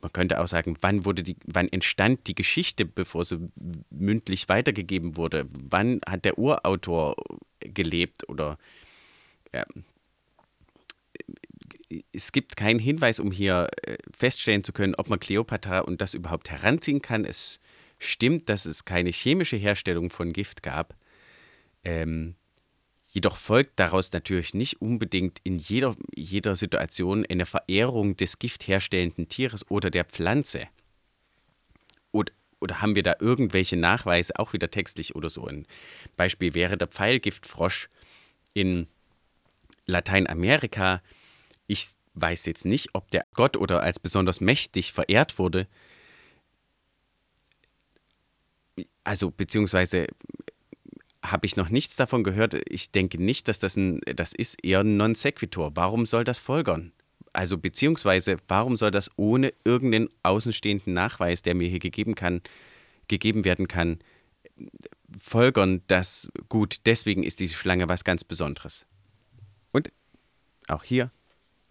man könnte auch sagen, wann wurde die, wann entstand die Geschichte, bevor sie mündlich weitergegeben wurde? Wann hat der Urautor gelebt oder ja, es gibt keinen Hinweis, um hier äh, feststellen zu können, ob man Kleopatra und das überhaupt heranziehen kann. Es stimmt, dass es keine chemische Herstellung von Gift gab. Ähm, jedoch folgt daraus natürlich nicht unbedingt in jeder, jeder Situation eine Verehrung des giftherstellenden Tieres oder der Pflanze. Oder, oder haben wir da irgendwelche Nachweise, auch wieder textlich oder so? Ein Beispiel wäre der Pfeilgiftfrosch in Lateinamerika. Ich weiß jetzt nicht, ob der Gott oder als besonders mächtig verehrt wurde. Also, beziehungsweise habe ich noch nichts davon gehört. Ich denke nicht, dass das ein, das ist eher ein Non sequitur. Warum soll das folgern? Also, beziehungsweise, warum soll das ohne irgendeinen außenstehenden Nachweis, der mir hier gegeben kann, gegeben werden kann, folgern, dass gut, deswegen ist diese Schlange was ganz Besonderes. Und auch hier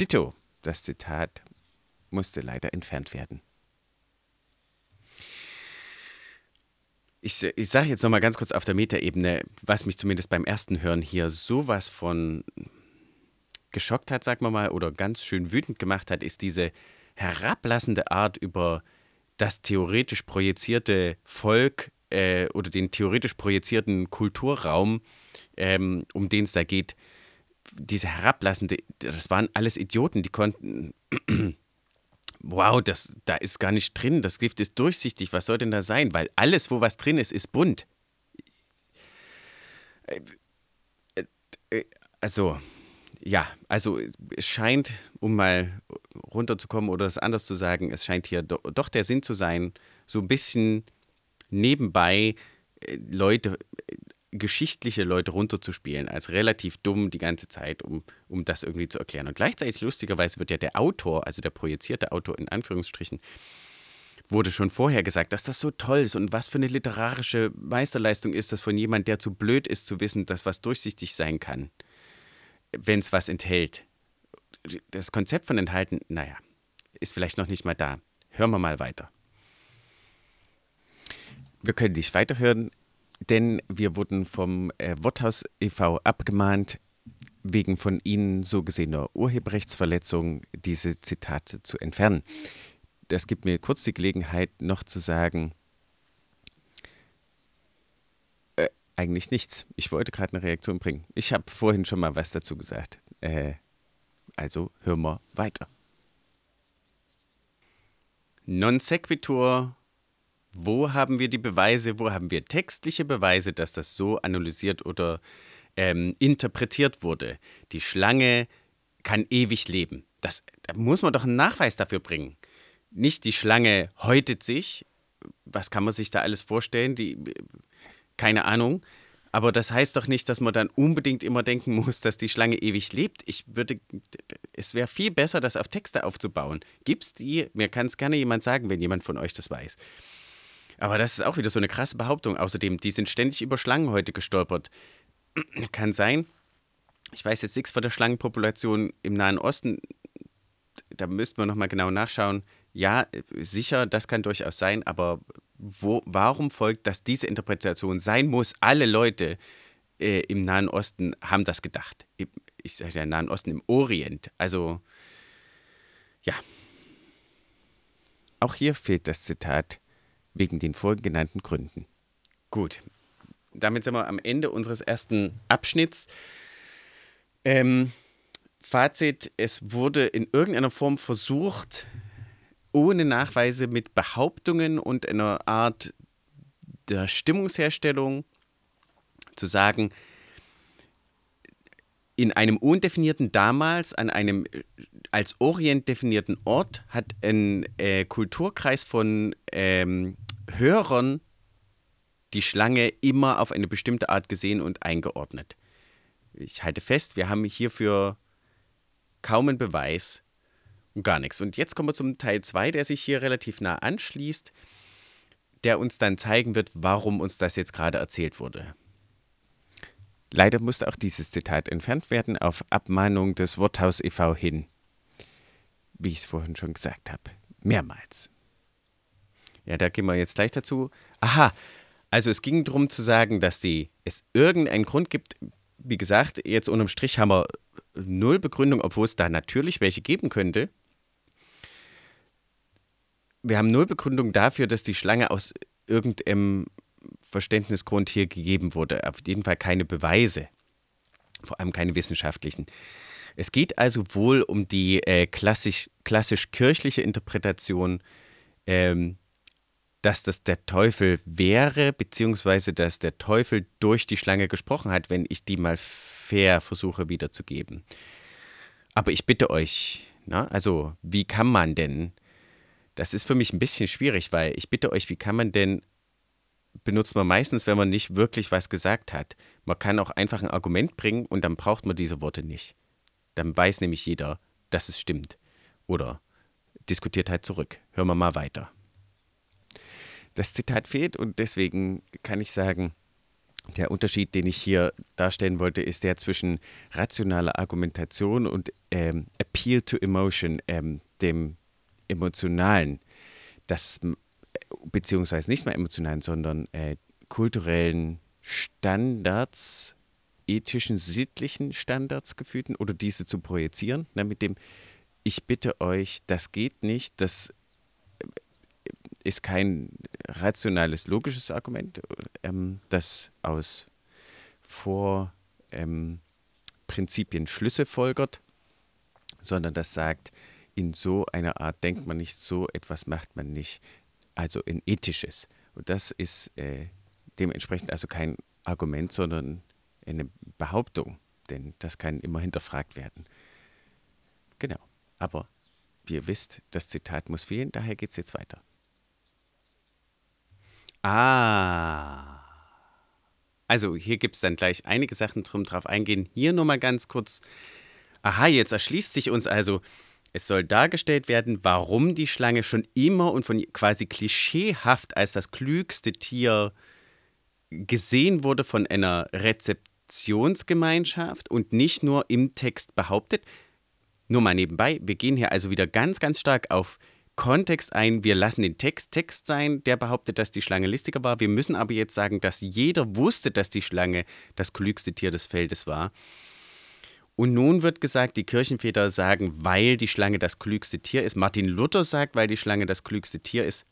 Ditto. Das Zitat musste leider entfernt werden. Ich, ich sage jetzt nochmal ganz kurz auf der Metaebene, was mich zumindest beim ersten Hören hier sowas von geschockt hat, sagen wir mal, oder ganz schön wütend gemacht hat, ist diese herablassende Art über das theoretisch projizierte Volk äh, oder den theoretisch projizierten Kulturraum, ähm, um den es da geht, diese herablassende, das waren alles Idioten, die konnten, wow, das, da ist gar nicht drin, das Gift ist durchsichtig, was soll denn da sein? Weil alles, wo was drin ist, ist bunt. Also, ja, also es scheint, um mal runterzukommen oder es anders zu sagen, es scheint hier do, doch der Sinn zu sein, so ein bisschen nebenbei äh, Leute geschichtliche Leute runterzuspielen als relativ dumm die ganze Zeit, um, um das irgendwie zu erklären. Und gleichzeitig, lustigerweise, wird ja der Autor, also der projizierte Autor in Anführungsstrichen, wurde schon vorher gesagt, dass das so toll ist und was für eine literarische Meisterleistung ist das von jemand, der zu blöd ist zu wissen, dass was durchsichtig sein kann, wenn es was enthält. Das Konzept von enthalten, naja, ist vielleicht noch nicht mal da. Hören wir mal weiter. Wir können nicht weiterhören denn wir wurden vom äh, Worthaus e.V. abgemahnt, wegen von Ihnen so gesehener Urheberrechtsverletzung diese Zitate zu entfernen. Das gibt mir kurz die Gelegenheit, noch zu sagen, äh, eigentlich nichts. Ich wollte gerade eine Reaktion bringen. Ich habe vorhin schon mal was dazu gesagt. Äh, also hören wir weiter. Non sequitur wo haben wir die Beweise, wo haben wir textliche Beweise, dass das so analysiert oder ähm, interpretiert wurde? Die Schlange kann ewig leben. Das, da muss man doch einen Nachweis dafür bringen. Nicht die Schlange häutet sich. Was kann man sich da alles vorstellen? Die, keine Ahnung. Aber das heißt doch nicht, dass man dann unbedingt immer denken muss, dass die Schlange ewig lebt. Ich würde, es wäre viel besser, das auf Texte aufzubauen. Gibt es die? Mir kann es gerne jemand sagen, wenn jemand von euch das weiß. Aber das ist auch wieder so eine krasse Behauptung. Außerdem, die sind ständig über Schlangen heute gestolpert. Kann sein. Ich weiß jetzt nichts von der Schlangenpopulation im Nahen Osten. Da müsste man nochmal genau nachschauen. Ja, sicher, das kann durchaus sein, aber wo, warum folgt, dass diese Interpretation sein muss? Alle Leute äh, im Nahen Osten haben das gedacht. Ich sage ja Nahen Osten, im Orient. Also, ja. Auch hier fehlt das Zitat wegen den vorhin genannten Gründen. Gut, damit sind wir am Ende unseres ersten Abschnitts. Ähm, Fazit, es wurde in irgendeiner Form versucht, ohne Nachweise mit Behauptungen und einer Art der Stimmungsherstellung zu sagen, in einem undefinierten damals, an einem als Orient definierten Ort, hat ein äh, Kulturkreis von ähm, Hörern die Schlange immer auf eine bestimmte Art gesehen und eingeordnet. Ich halte fest, wir haben hierfür kaum einen Beweis und gar nichts. Und jetzt kommen wir zum Teil 2, der sich hier relativ nah anschließt, der uns dann zeigen wird, warum uns das jetzt gerade erzählt wurde. Leider musste auch dieses Zitat entfernt werden auf Abmahnung des Worthaus e.V. hin. Wie ich es vorhin schon gesagt habe. Mehrmals. Ja, da gehen wir jetzt gleich dazu. Aha, also es ging darum zu sagen, dass sie, es irgendeinen Grund gibt, wie gesagt, jetzt unterm Strich haben wir null Begründung, obwohl es da natürlich welche geben könnte. Wir haben null Begründung dafür, dass die Schlange aus irgendeinem Verständnisgrund hier gegeben wurde. Auf jeden Fall keine Beweise, vor allem keine wissenschaftlichen. Es geht also wohl um die äh, klassisch, klassisch kirchliche Interpretation, ähm, dass das der Teufel wäre, beziehungsweise dass der Teufel durch die Schlange gesprochen hat, wenn ich die mal fair versuche wiederzugeben. Aber ich bitte euch, na, also wie kann man denn, das ist für mich ein bisschen schwierig, weil ich bitte euch, wie kann man denn benutzt man meistens, wenn man nicht wirklich was gesagt hat. Man kann auch einfach ein Argument bringen und dann braucht man diese Worte nicht. Dann weiß nämlich jeder, dass es stimmt. Oder diskutiert halt zurück. Hören wir mal weiter. Das Zitat fehlt und deswegen kann ich sagen, der Unterschied, den ich hier darstellen wollte, ist der zwischen rationaler Argumentation und ähm, Appeal to Emotion, ähm, dem emotionalen. Das beziehungsweise nicht mehr emotionalen, sondern äh, kulturellen Standards, ethischen, sittlichen Standards gefühlten oder diese zu projizieren, ne, mit dem ich bitte euch, das geht nicht, das äh, ist kein rationales, logisches Argument, ähm, das aus Vorprinzipien ähm, Schlüsse folgert, sondern das sagt, in so einer Art denkt man nicht, so etwas macht man nicht also ein ethisches. Und das ist äh, dementsprechend also kein Argument, sondern eine Behauptung, denn das kann immer hinterfragt werden. Genau. Aber wie ihr wisst, das Zitat muss fehlen, daher geht es jetzt weiter. Ah. Also hier gibt es dann gleich einige Sachen drum drauf eingehen. Hier nur mal ganz kurz. Aha, jetzt erschließt sich uns also, es soll dargestellt werden, warum die Schlange schon immer und von quasi klischeehaft als das klügste Tier gesehen wurde von einer Rezeptionsgemeinschaft und nicht nur im Text behauptet. Nur mal nebenbei, wir gehen hier also wieder ganz, ganz stark auf Kontext ein. Wir lassen den Text Text sein, der behauptet, dass die Schlange listiger war. Wir müssen aber jetzt sagen, dass jeder wusste, dass die Schlange das klügste Tier des Feldes war. Und nun wird gesagt, die Kirchenväter sagen, weil die Schlange das klügste Tier ist. Martin Luther sagt, weil die Schlange das klügste Tier ist.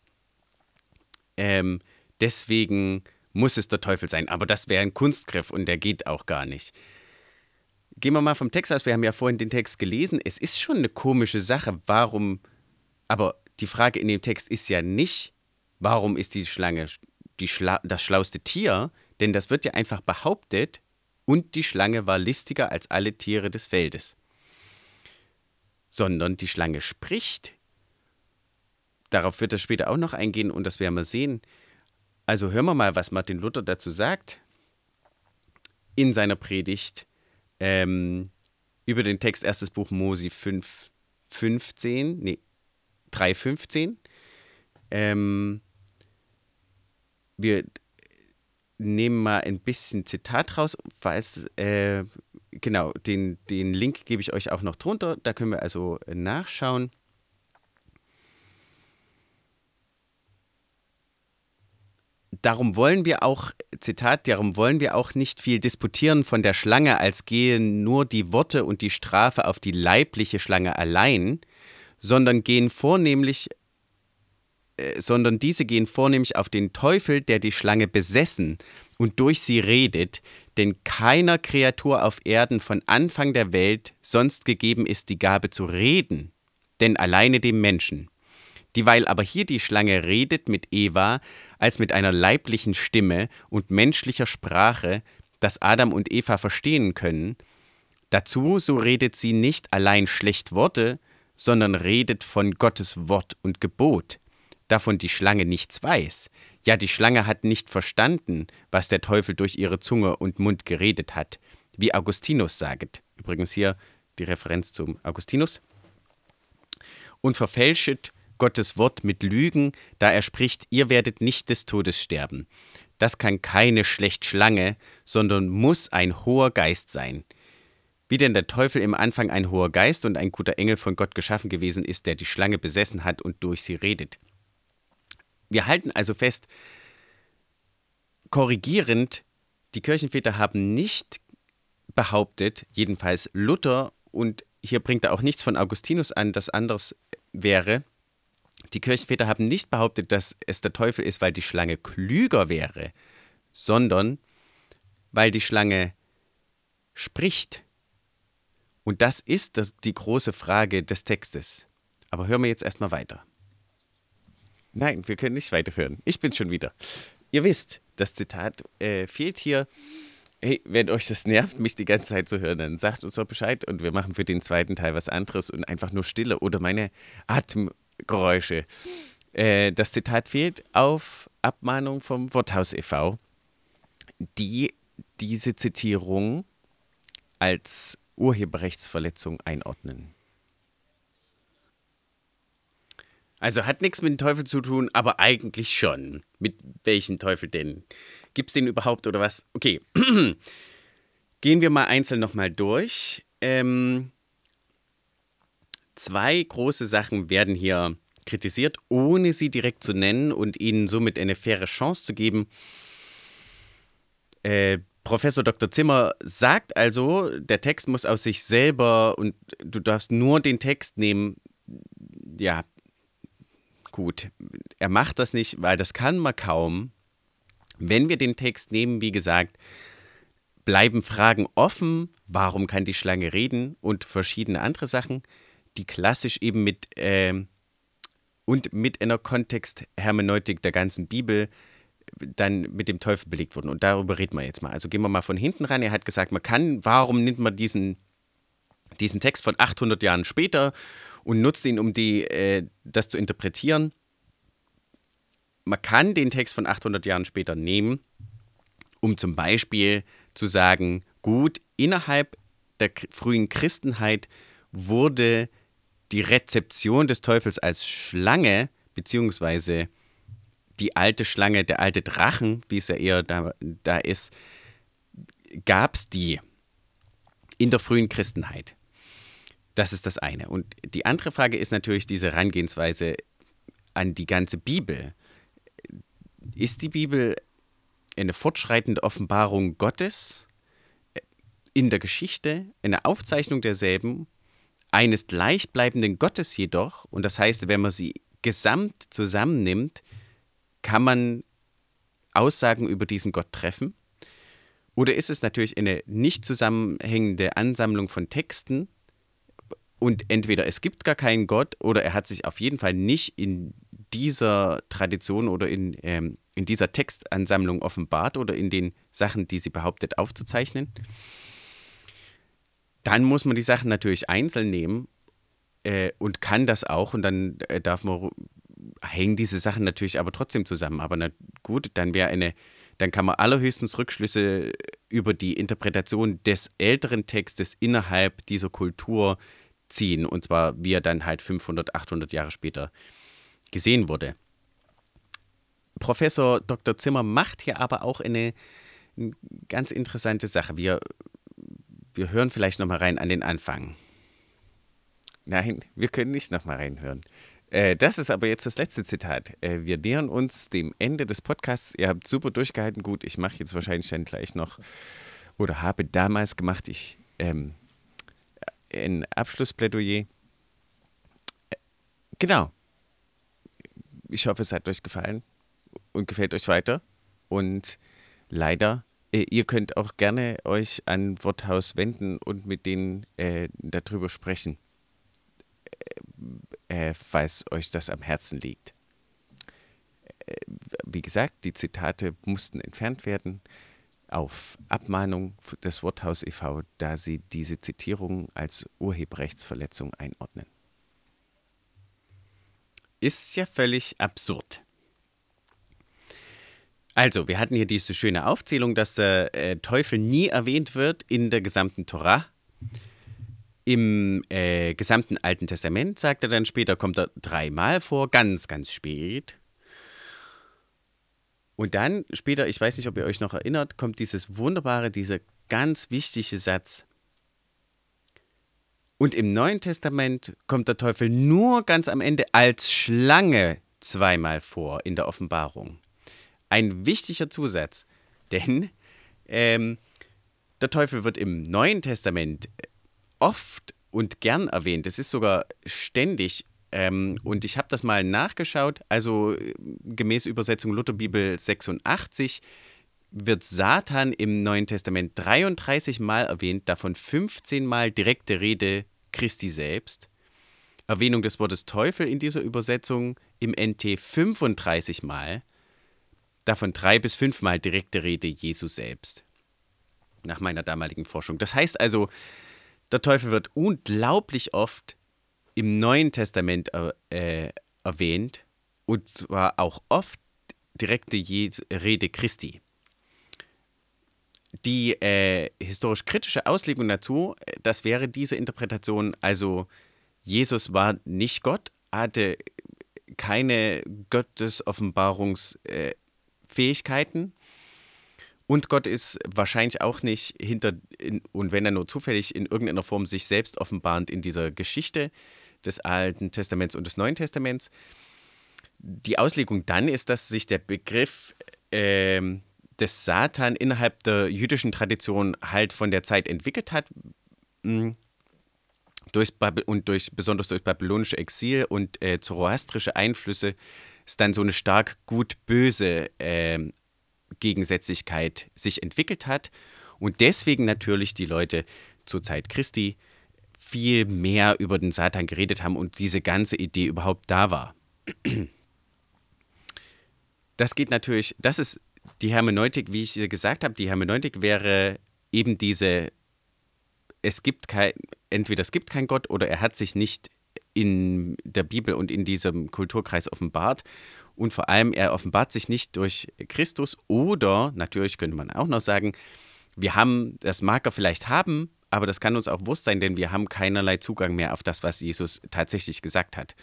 Ähm, deswegen muss es der Teufel sein. Aber das wäre ein Kunstgriff und der geht auch gar nicht. Gehen wir mal vom Text aus. Wir haben ja vorhin den Text gelesen. Es ist schon eine komische Sache. Warum? Aber die Frage in dem Text ist ja nicht, warum ist die Schlange die Schla das schlauste Tier? Denn das wird ja einfach behauptet, und die Schlange war listiger als alle Tiere des Feldes. Sondern die Schlange spricht. Darauf wird er später auch noch eingehen und das werden wir sehen. Also hören wir mal, was Martin Luther dazu sagt in seiner Predigt ähm, über den Text erstes Buch Mosi 5, 15, nee, 3,15. Ähm, wir nehme mal ein bisschen Zitat raus, falls, äh, genau, den, den Link gebe ich euch auch noch drunter, da können wir also nachschauen. Darum wollen wir auch, Zitat, darum wollen wir auch nicht viel disputieren von der Schlange, als gehen nur die Worte und die Strafe auf die leibliche Schlange allein, sondern gehen vornehmlich äh, sondern diese gehen vornehmlich auf den Teufel, der die Schlange besessen und durch sie redet, denn keiner Kreatur auf Erden von Anfang der Welt sonst gegeben ist die Gabe zu reden, denn alleine dem Menschen. Dieweil aber hier die Schlange redet mit Eva als mit einer leiblichen Stimme und menschlicher Sprache, dass Adam und Eva verstehen können, dazu so redet sie nicht allein schlecht Worte, sondern redet von Gottes Wort und Gebot, davon die Schlange nichts weiß. Ja, die Schlange hat nicht verstanden, was der Teufel durch ihre Zunge und Mund geredet hat, wie Augustinus saget. Übrigens hier die Referenz zum Augustinus. Und verfälschet Gottes Wort mit Lügen, da er spricht, ihr werdet nicht des Todes sterben. Das kann keine schlecht Schlange, sondern muss ein hoher Geist sein. Wie denn der Teufel im Anfang ein hoher Geist und ein guter Engel von Gott geschaffen gewesen ist, der die Schlange besessen hat und durch sie redet. Wir halten also fest, korrigierend, die Kirchenväter haben nicht behauptet, jedenfalls Luther, und hier bringt er auch nichts von Augustinus an, das anders wäre, Die Kirchenväter haben nicht behauptet, dass es der Teufel ist, weil die Schlange klüger wäre, sondern weil die Schlange spricht. Und das ist das, die große Frage des Textes. Aber hören wir jetzt erstmal weiter. Nein, wir können nicht weiterhören. Ich bin schon wieder. Ihr wisst, das Zitat äh, fehlt hier. Hey, wenn euch das nervt, mich die ganze Zeit zu hören, dann sagt uns doch Bescheid und wir machen für den zweiten Teil was anderes und einfach nur Stille oder meine Atemgeräusche. Äh, das Zitat fehlt auf Abmahnung vom Worthaus e.V., die diese Zitierung als Urheberrechtsverletzung einordnen. Also hat nichts mit dem Teufel zu tun, aber eigentlich schon. Mit welchem Teufel denn? Gibt es den überhaupt oder was? Okay. Gehen wir mal einzeln nochmal durch. Ähm, zwei große Sachen werden hier kritisiert, ohne sie direkt zu nennen und ihnen somit eine faire Chance zu geben. Äh, Professor Dr. Zimmer sagt also, der Text muss aus sich selber und du darfst nur den Text nehmen, ja, gut. Er macht das nicht, weil das kann man kaum. Wenn wir den Text nehmen, wie gesagt, bleiben Fragen offen. Warum kann die Schlange reden? Und verschiedene andere Sachen, die klassisch eben mit äh, und mit einer Kontexthermeneutik der ganzen Bibel dann mit dem Teufel belegt wurden. Und darüber reden wir jetzt mal. Also gehen wir mal von hinten ran. Er hat gesagt, man kann, warum nimmt man diesen, diesen Text von 800 Jahren später und nutzt ihn, um die, äh, das zu interpretieren? Man kann den Text von 800 Jahren später nehmen, um zum Beispiel zu sagen, gut, innerhalb der frühen Christenheit wurde die Rezeption des Teufels als Schlange, beziehungsweise die alte Schlange, der alte Drachen, wie es ja eher da, da ist, gab es die in der frühen Christenheit. Das ist das eine. Und die andere Frage ist natürlich diese Herangehensweise an die ganze Bibel. Ist die Bibel eine fortschreitende Offenbarung Gottes in der Geschichte, eine Aufzeichnung derselben, eines gleichbleibenden Gottes jedoch, und das heißt, wenn man sie gesamt zusammennimmt, kann man Aussagen über diesen Gott treffen? Oder ist es natürlich eine nicht zusammenhängende Ansammlung von Texten und entweder es gibt gar keinen Gott oder er hat sich auf jeden Fall nicht in dieser Tradition oder in, ähm, in dieser Textansammlung offenbart oder in den Sachen, die sie behauptet, aufzuzeichnen? Dann muss man die Sachen natürlich einzeln nehmen äh, und kann das auch und dann äh, darf man hängen diese Sachen natürlich aber trotzdem zusammen. Aber na gut, dann wäre eine, dann kann man allerhöchstens Rückschlüsse über die Interpretation des älteren Textes innerhalb dieser Kultur ziehen. Und zwar, wie er dann halt 500, 800 Jahre später gesehen wurde. Professor Dr. Zimmer macht hier aber auch eine, eine ganz interessante Sache. Wir, wir hören vielleicht nochmal rein an den Anfang. Nein, wir können nicht nochmal reinhören. Äh, das ist aber jetzt das letzte Zitat. Äh, wir nähern uns dem Ende des Podcasts. Ihr habt super durchgehalten. Gut, ich mache jetzt wahrscheinlich dann gleich noch oder habe damals gemacht, ich ähm, ein Abschlussplädoyer. Äh, genau. Ich hoffe, es hat euch gefallen und gefällt euch weiter. Und leider, äh, ihr könnt auch gerne euch an Worthaus wenden und mit denen äh, darüber sprechen äh, falls euch das am Herzen liegt. Äh, wie gesagt, die Zitate mussten entfernt werden auf Abmahnung des Worthaus e.V., da sie diese Zitierung als Urheberrechtsverletzung einordnen. Ist ja völlig absurd. Also, wir hatten hier diese schöne Aufzählung, dass der äh, Teufel nie erwähnt wird in der gesamten Torah. Im äh, gesamten Alten Testament, sagt er dann später, kommt er dreimal vor, ganz, ganz spät. Und dann später, ich weiß nicht, ob ihr euch noch erinnert, kommt dieses wunderbare, dieser ganz wichtige Satz. Und im Neuen Testament kommt der Teufel nur ganz am Ende als Schlange zweimal vor in der Offenbarung. Ein wichtiger Zusatz, denn ähm, der Teufel wird im Neuen Testament oft und gern erwähnt. Es ist sogar ständig Ähm, und ich habe das mal nachgeschaut. Also gemäß Übersetzung Lutherbibel 86 wird Satan im Neuen Testament 33 Mal erwähnt, davon 15 Mal direkte Rede Christi selbst. Erwähnung des Wortes Teufel in dieser Übersetzung im NT 35 Mal, davon drei bis fünfmal direkte Rede Jesu selbst. Nach meiner damaligen Forschung. Das heißt also, der Teufel wird unglaublich oft im Neuen Testament äh, erwähnt und zwar auch oft direkte Rede Christi. Die äh, historisch-kritische Auslegung dazu, das wäre diese Interpretation, also Jesus war nicht Gott, hatte keine Gottesoffenbarungsfähigkeiten äh, und Gott ist wahrscheinlich auch nicht hinter, in, und wenn er nur zufällig in irgendeiner Form sich selbst offenbarend in dieser Geschichte des Alten Testaments und des Neuen Testaments. Die Auslegung dann ist, dass sich der Begriff äh, des Satan innerhalb der jüdischen Tradition halt von der Zeit entwickelt hat. Mh, durch und durch, besonders durch babylonische Exil und äh, zoroastrische Einflüsse ist dann so eine stark gut-böse äh, Gegensätzlichkeit sich entwickelt hat und deswegen natürlich die Leute zur Zeit Christi viel mehr über den Satan geredet haben und diese ganze Idee überhaupt da war. Das geht natürlich, das ist die Hermeneutik, wie ich gesagt habe, die Hermeneutik wäre eben diese es gibt kein, entweder es gibt keinen Gott oder er hat sich nicht in der Bibel und in diesem Kulturkreis offenbart. Und vor allem, er offenbart sich nicht durch Christus oder, natürlich könnte man auch noch sagen, wir haben, das mag er vielleicht haben, aber das kann uns auch bewusst sein, denn wir haben keinerlei Zugang mehr auf das, was Jesus tatsächlich gesagt hat.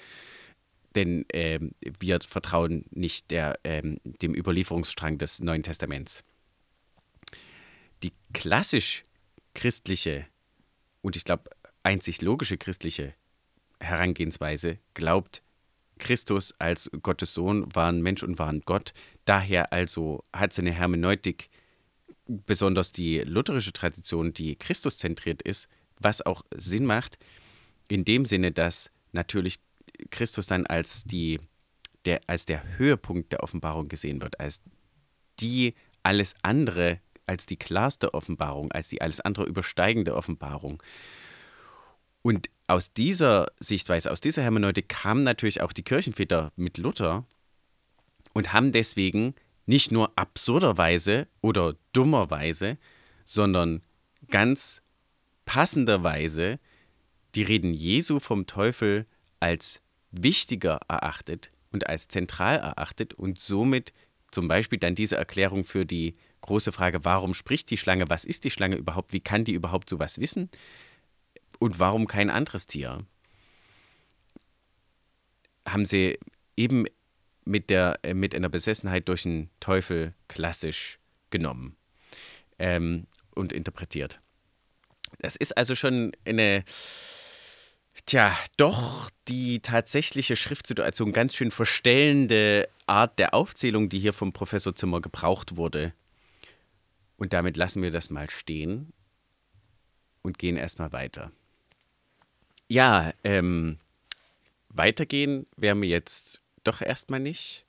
Denn äh, wir vertrauen nicht der, äh, dem Überlieferungsstrang des Neuen Testaments. Die klassisch christliche und ich glaube, einzig logische christliche Herangehensweise glaubt, Christus als Gottes Sohn war ein Mensch und war ein Gott. Daher also hat seine Hermeneutik, besonders die lutherische Tradition, die Christus zentriert ist, was auch Sinn macht, in dem Sinne, dass natürlich Christus dann als, die, der, als der Höhepunkt der Offenbarung gesehen wird, als die alles andere als die klarste Offenbarung, als die alles andere übersteigende Offenbarung. Und aus dieser Sichtweise, aus dieser Hermeneutik kamen natürlich auch die Kirchenväter mit Luther und haben deswegen nicht nur absurderweise oder dummerweise, sondern ganz passenderweise die Reden Jesu vom Teufel als wichtiger erachtet und als zentral erachtet und somit zum Beispiel dann diese Erklärung für die große Frage, warum spricht die Schlange, was ist die Schlange überhaupt, wie kann die überhaupt sowas wissen und warum kein anderes Tier? Haben sie eben mit, der, äh, mit einer Besessenheit durch den Teufel klassisch genommen ähm, und interpretiert. Das ist also schon eine, tja, doch die tatsächliche Schriftsituation ganz schön verstellende Art der Aufzählung, die hier vom Professor Zimmer gebraucht wurde. Und damit lassen wir das mal stehen und gehen erstmal weiter. Ja, ähm, weitergehen werden wir jetzt doch erstmal nicht,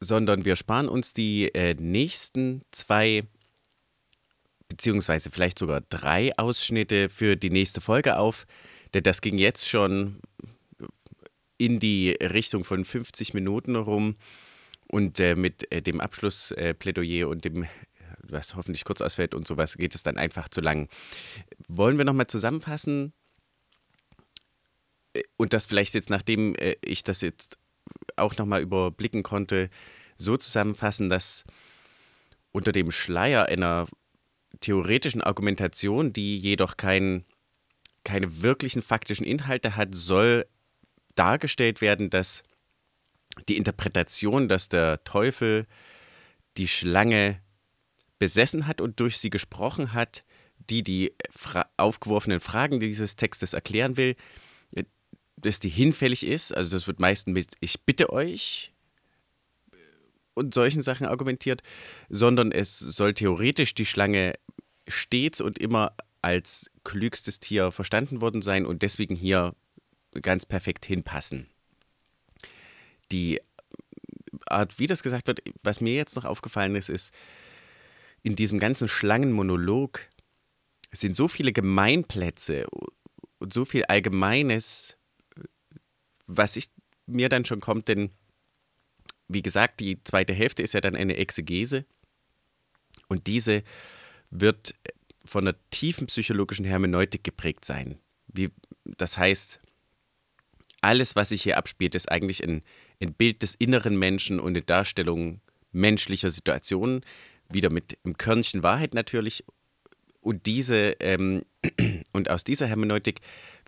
sondern wir sparen uns die äh, nächsten zwei, beziehungsweise vielleicht sogar drei Ausschnitte für die nächste Folge auf, denn das ging jetzt schon in die Richtung von 50 Minuten rum. Und äh, mit äh, dem Abschlussplädoyer und dem, was hoffentlich kurz ausfällt und sowas, geht es dann einfach zu lang. Wollen wir nochmal zusammenfassen? Äh, und das vielleicht jetzt, nachdem äh, ich das jetzt auch nochmal überblicken konnte, so zusammenfassen, dass unter dem Schleier einer theoretischen Argumentation, die jedoch kein, keine wirklichen faktischen Inhalte hat, soll dargestellt werden, dass die Interpretation, dass der Teufel die Schlange besessen hat und durch sie gesprochen hat, die die fra aufgeworfenen Fragen dieses Textes erklären will, äh, dass die hinfällig ist. Also das wird meistens mit Ich bitte euch und solchen Sachen argumentiert, sondern es soll theoretisch die Schlange stets und immer als klügstes Tier verstanden worden sein und deswegen hier ganz perfekt hinpassen. Die Art, wie das gesagt wird, was mir jetzt noch aufgefallen ist, ist, in diesem ganzen Schlangenmonolog sind so viele Gemeinplätze und so viel Allgemeines, was ich mir dann schon kommt, denn wie gesagt, die zweite Hälfte ist ja dann eine Exegese und diese wird von einer tiefen psychologischen Hermeneutik geprägt sein. Wie, das heißt, alles, was sich hier abspielt, ist eigentlich ein, ein Bild des inneren Menschen und eine Darstellung menschlicher Situationen, wieder mit einem Körnchen Wahrheit natürlich. Und diese ähm, und aus dieser Hermeneutik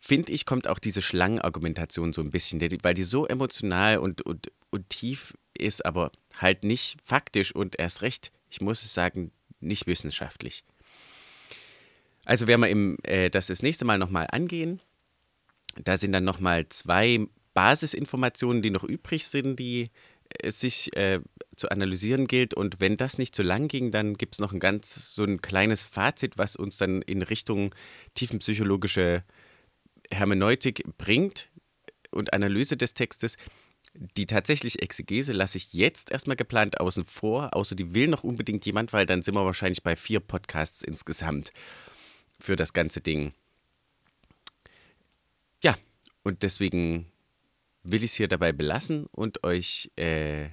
finde ich kommt auch diese Schlangenargumentation so ein bisschen, weil die so emotional und, und, und tief ist, aber halt nicht faktisch und erst recht, ich muss es sagen, nicht wissenschaftlich. Also werden wir im, äh, das das nächste Mal nochmal angehen. Da sind dann nochmal zwei Basisinformationen, die noch übrig sind, die es sich äh, zu analysieren gilt. Und wenn das nicht zu lang ging, dann gibt es noch ein ganz so ein kleines Fazit, was uns dann in Richtung tiefenpsychologische Hermeneutik bringt und Analyse des Textes. Die tatsächlich Exegese lasse ich jetzt erstmal geplant außen vor, außer die will noch unbedingt jemand, weil dann sind wir wahrscheinlich bei vier Podcasts insgesamt für das ganze Ding. Ja, und deswegen will ich es hier dabei belassen und euch, äh,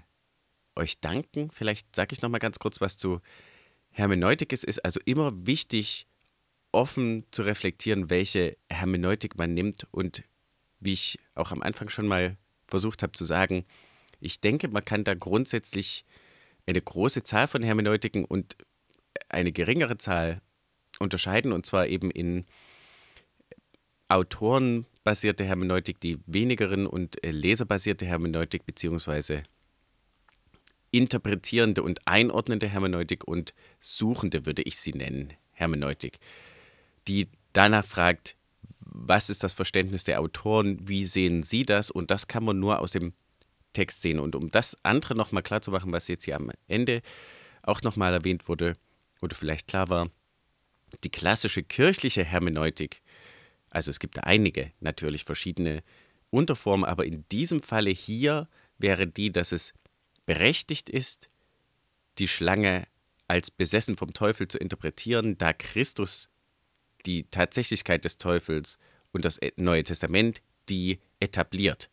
euch danken. Vielleicht sage ich noch mal ganz kurz was zu Hermeneutik. Es ist also immer wichtig, offen zu reflektieren, welche Hermeneutik man nimmt und wie ich auch am Anfang schon mal versucht habe zu sagen, ich denke, man kann da grundsätzlich eine große Zahl von Hermeneutiken und eine geringere Zahl unterscheiden, und zwar eben in autorenbasierte Hermeneutik, die wenigeren und äh, leserbasierte Hermeneutik, beziehungsweise interpretierende und einordnende Hermeneutik und suchende, würde ich sie nennen, Hermeneutik, die danach fragt, was ist das Verständnis der Autoren, wie sehen sie das und das kann man nur aus dem Text sehen. Und um das andere nochmal klar zu machen, was jetzt hier am Ende auch nochmal erwähnt wurde oder vielleicht klar war, die klassische kirchliche Hermeneutik, also es gibt da einige natürlich verschiedene Unterformen, aber in diesem Falle hier wäre die, dass es berechtigt ist, die Schlange als besessen vom Teufel zu interpretieren, da Christus die Tatsächlichkeit des Teufels und das Neue Testament die etabliert.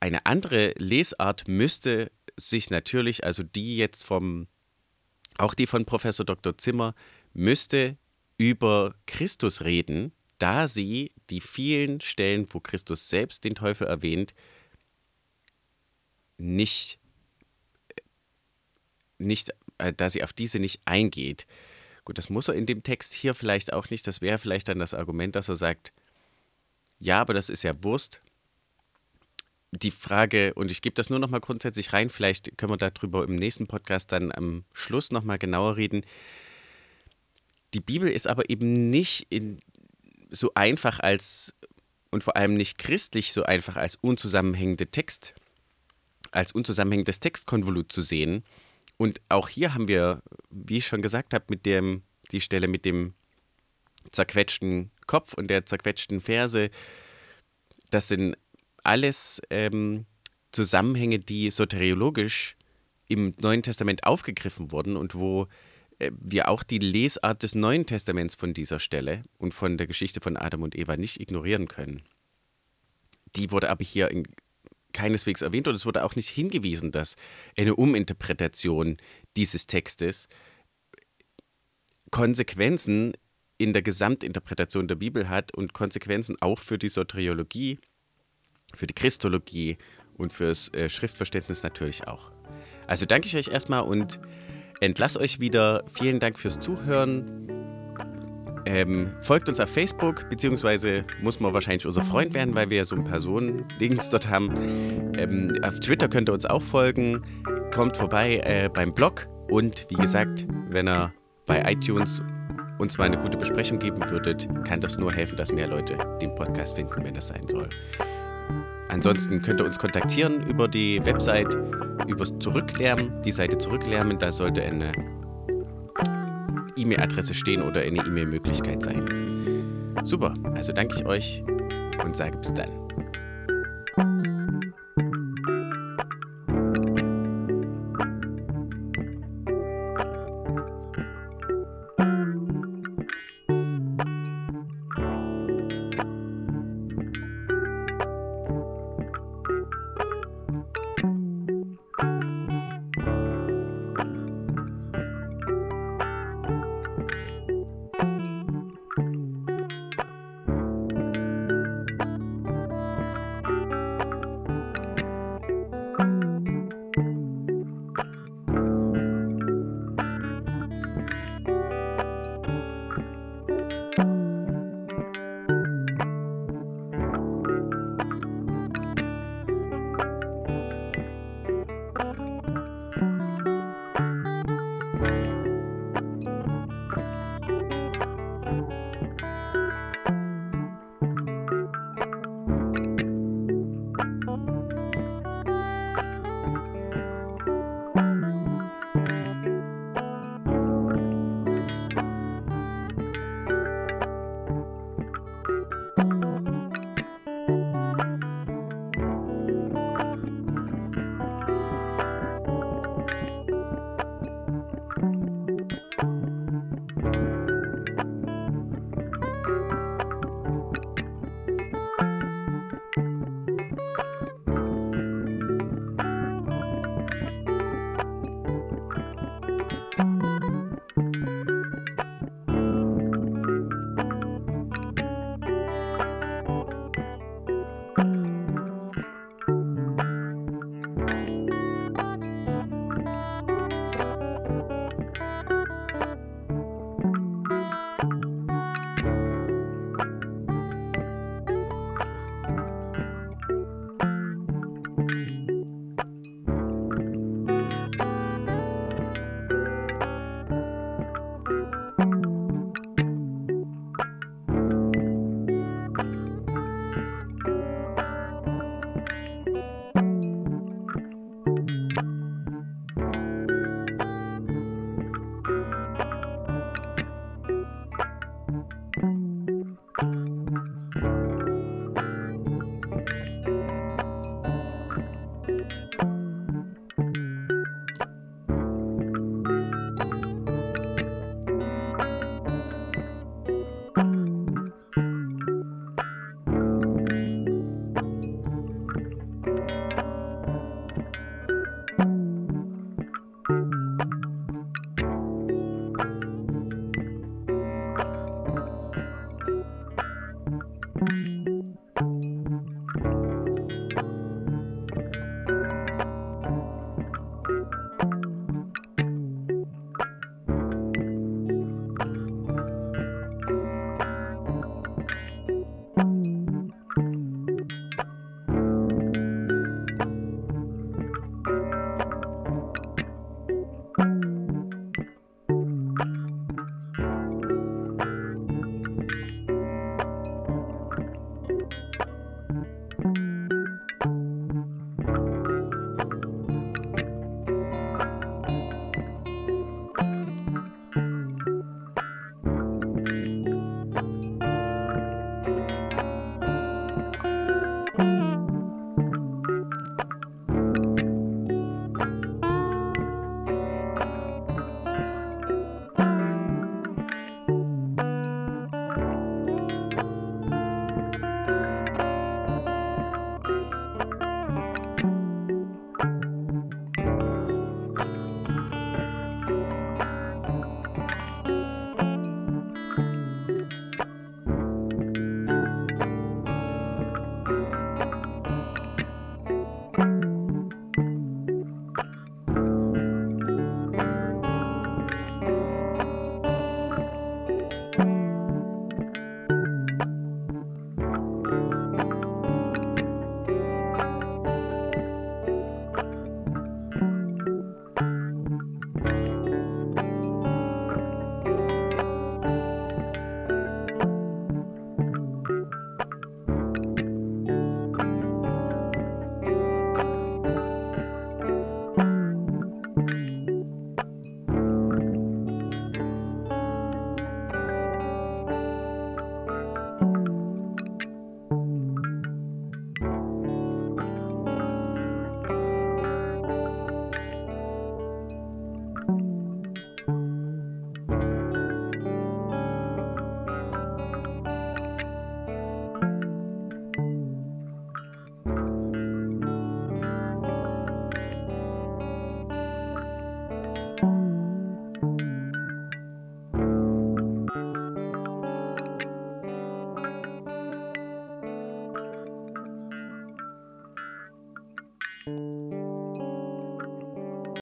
Eine andere Lesart müsste sich natürlich, also die jetzt vom, auch die von Professor Dr. Zimmer, müsste über Christus reden, da sie die vielen Stellen, wo Christus selbst den Teufel erwähnt, nicht, nicht äh, da sie auf diese nicht eingeht. Gut, das muss er in dem Text hier vielleicht auch nicht. Das wäre vielleicht dann das Argument, dass er sagt, ja, aber das ist ja Wurst. Die Frage, und ich gebe das nur noch mal grundsätzlich rein, vielleicht können wir darüber im nächsten Podcast dann am Schluss noch mal genauer reden. Die Bibel ist aber eben nicht in, so einfach als und vor allem nicht christlich so einfach als unzusammenhängende Text, als unzusammenhängendes Textkonvolut zu sehen, und auch hier haben wir, wie ich schon gesagt habe, mit dem, die Stelle mit dem zerquetschten Kopf und der zerquetschten Ferse, das sind alles ähm, Zusammenhänge, die soteriologisch im Neuen Testament aufgegriffen wurden und wo äh, wir auch die Lesart des Neuen Testaments von dieser Stelle und von der Geschichte von Adam und Eva nicht ignorieren können. Die wurde aber hier in keineswegs erwähnt und es wurde auch nicht hingewiesen, dass eine Uminterpretation dieses Textes Konsequenzen in der Gesamtinterpretation der Bibel hat und Konsequenzen auch für die Soteriologie, für die Christologie und fürs äh, Schriftverständnis natürlich auch. Also danke ich euch erstmal und entlasse euch wieder. Vielen Dank fürs Zuhören. Ähm, folgt uns auf Facebook, beziehungsweise muss man wahrscheinlich unser Freund werden, weil wir ja so ein Personen-Dings dort haben. Ähm, auf Twitter könnt ihr uns auch folgen. Kommt vorbei äh, beim Blog und wie gesagt, wenn ihr bei iTunes uns mal eine gute Besprechung geben würdet, kann das nur helfen, dass mehr Leute den Podcast finden, wenn das sein soll. Ansonsten könnt ihr uns kontaktieren über die Website, übers Zurücklärmen, die Seite Zurücklärmen, da sollte eine E-Mail-Adresse stehen oder eine E-Mail-Möglichkeit sein. Super, also danke ich euch und sage bis dann.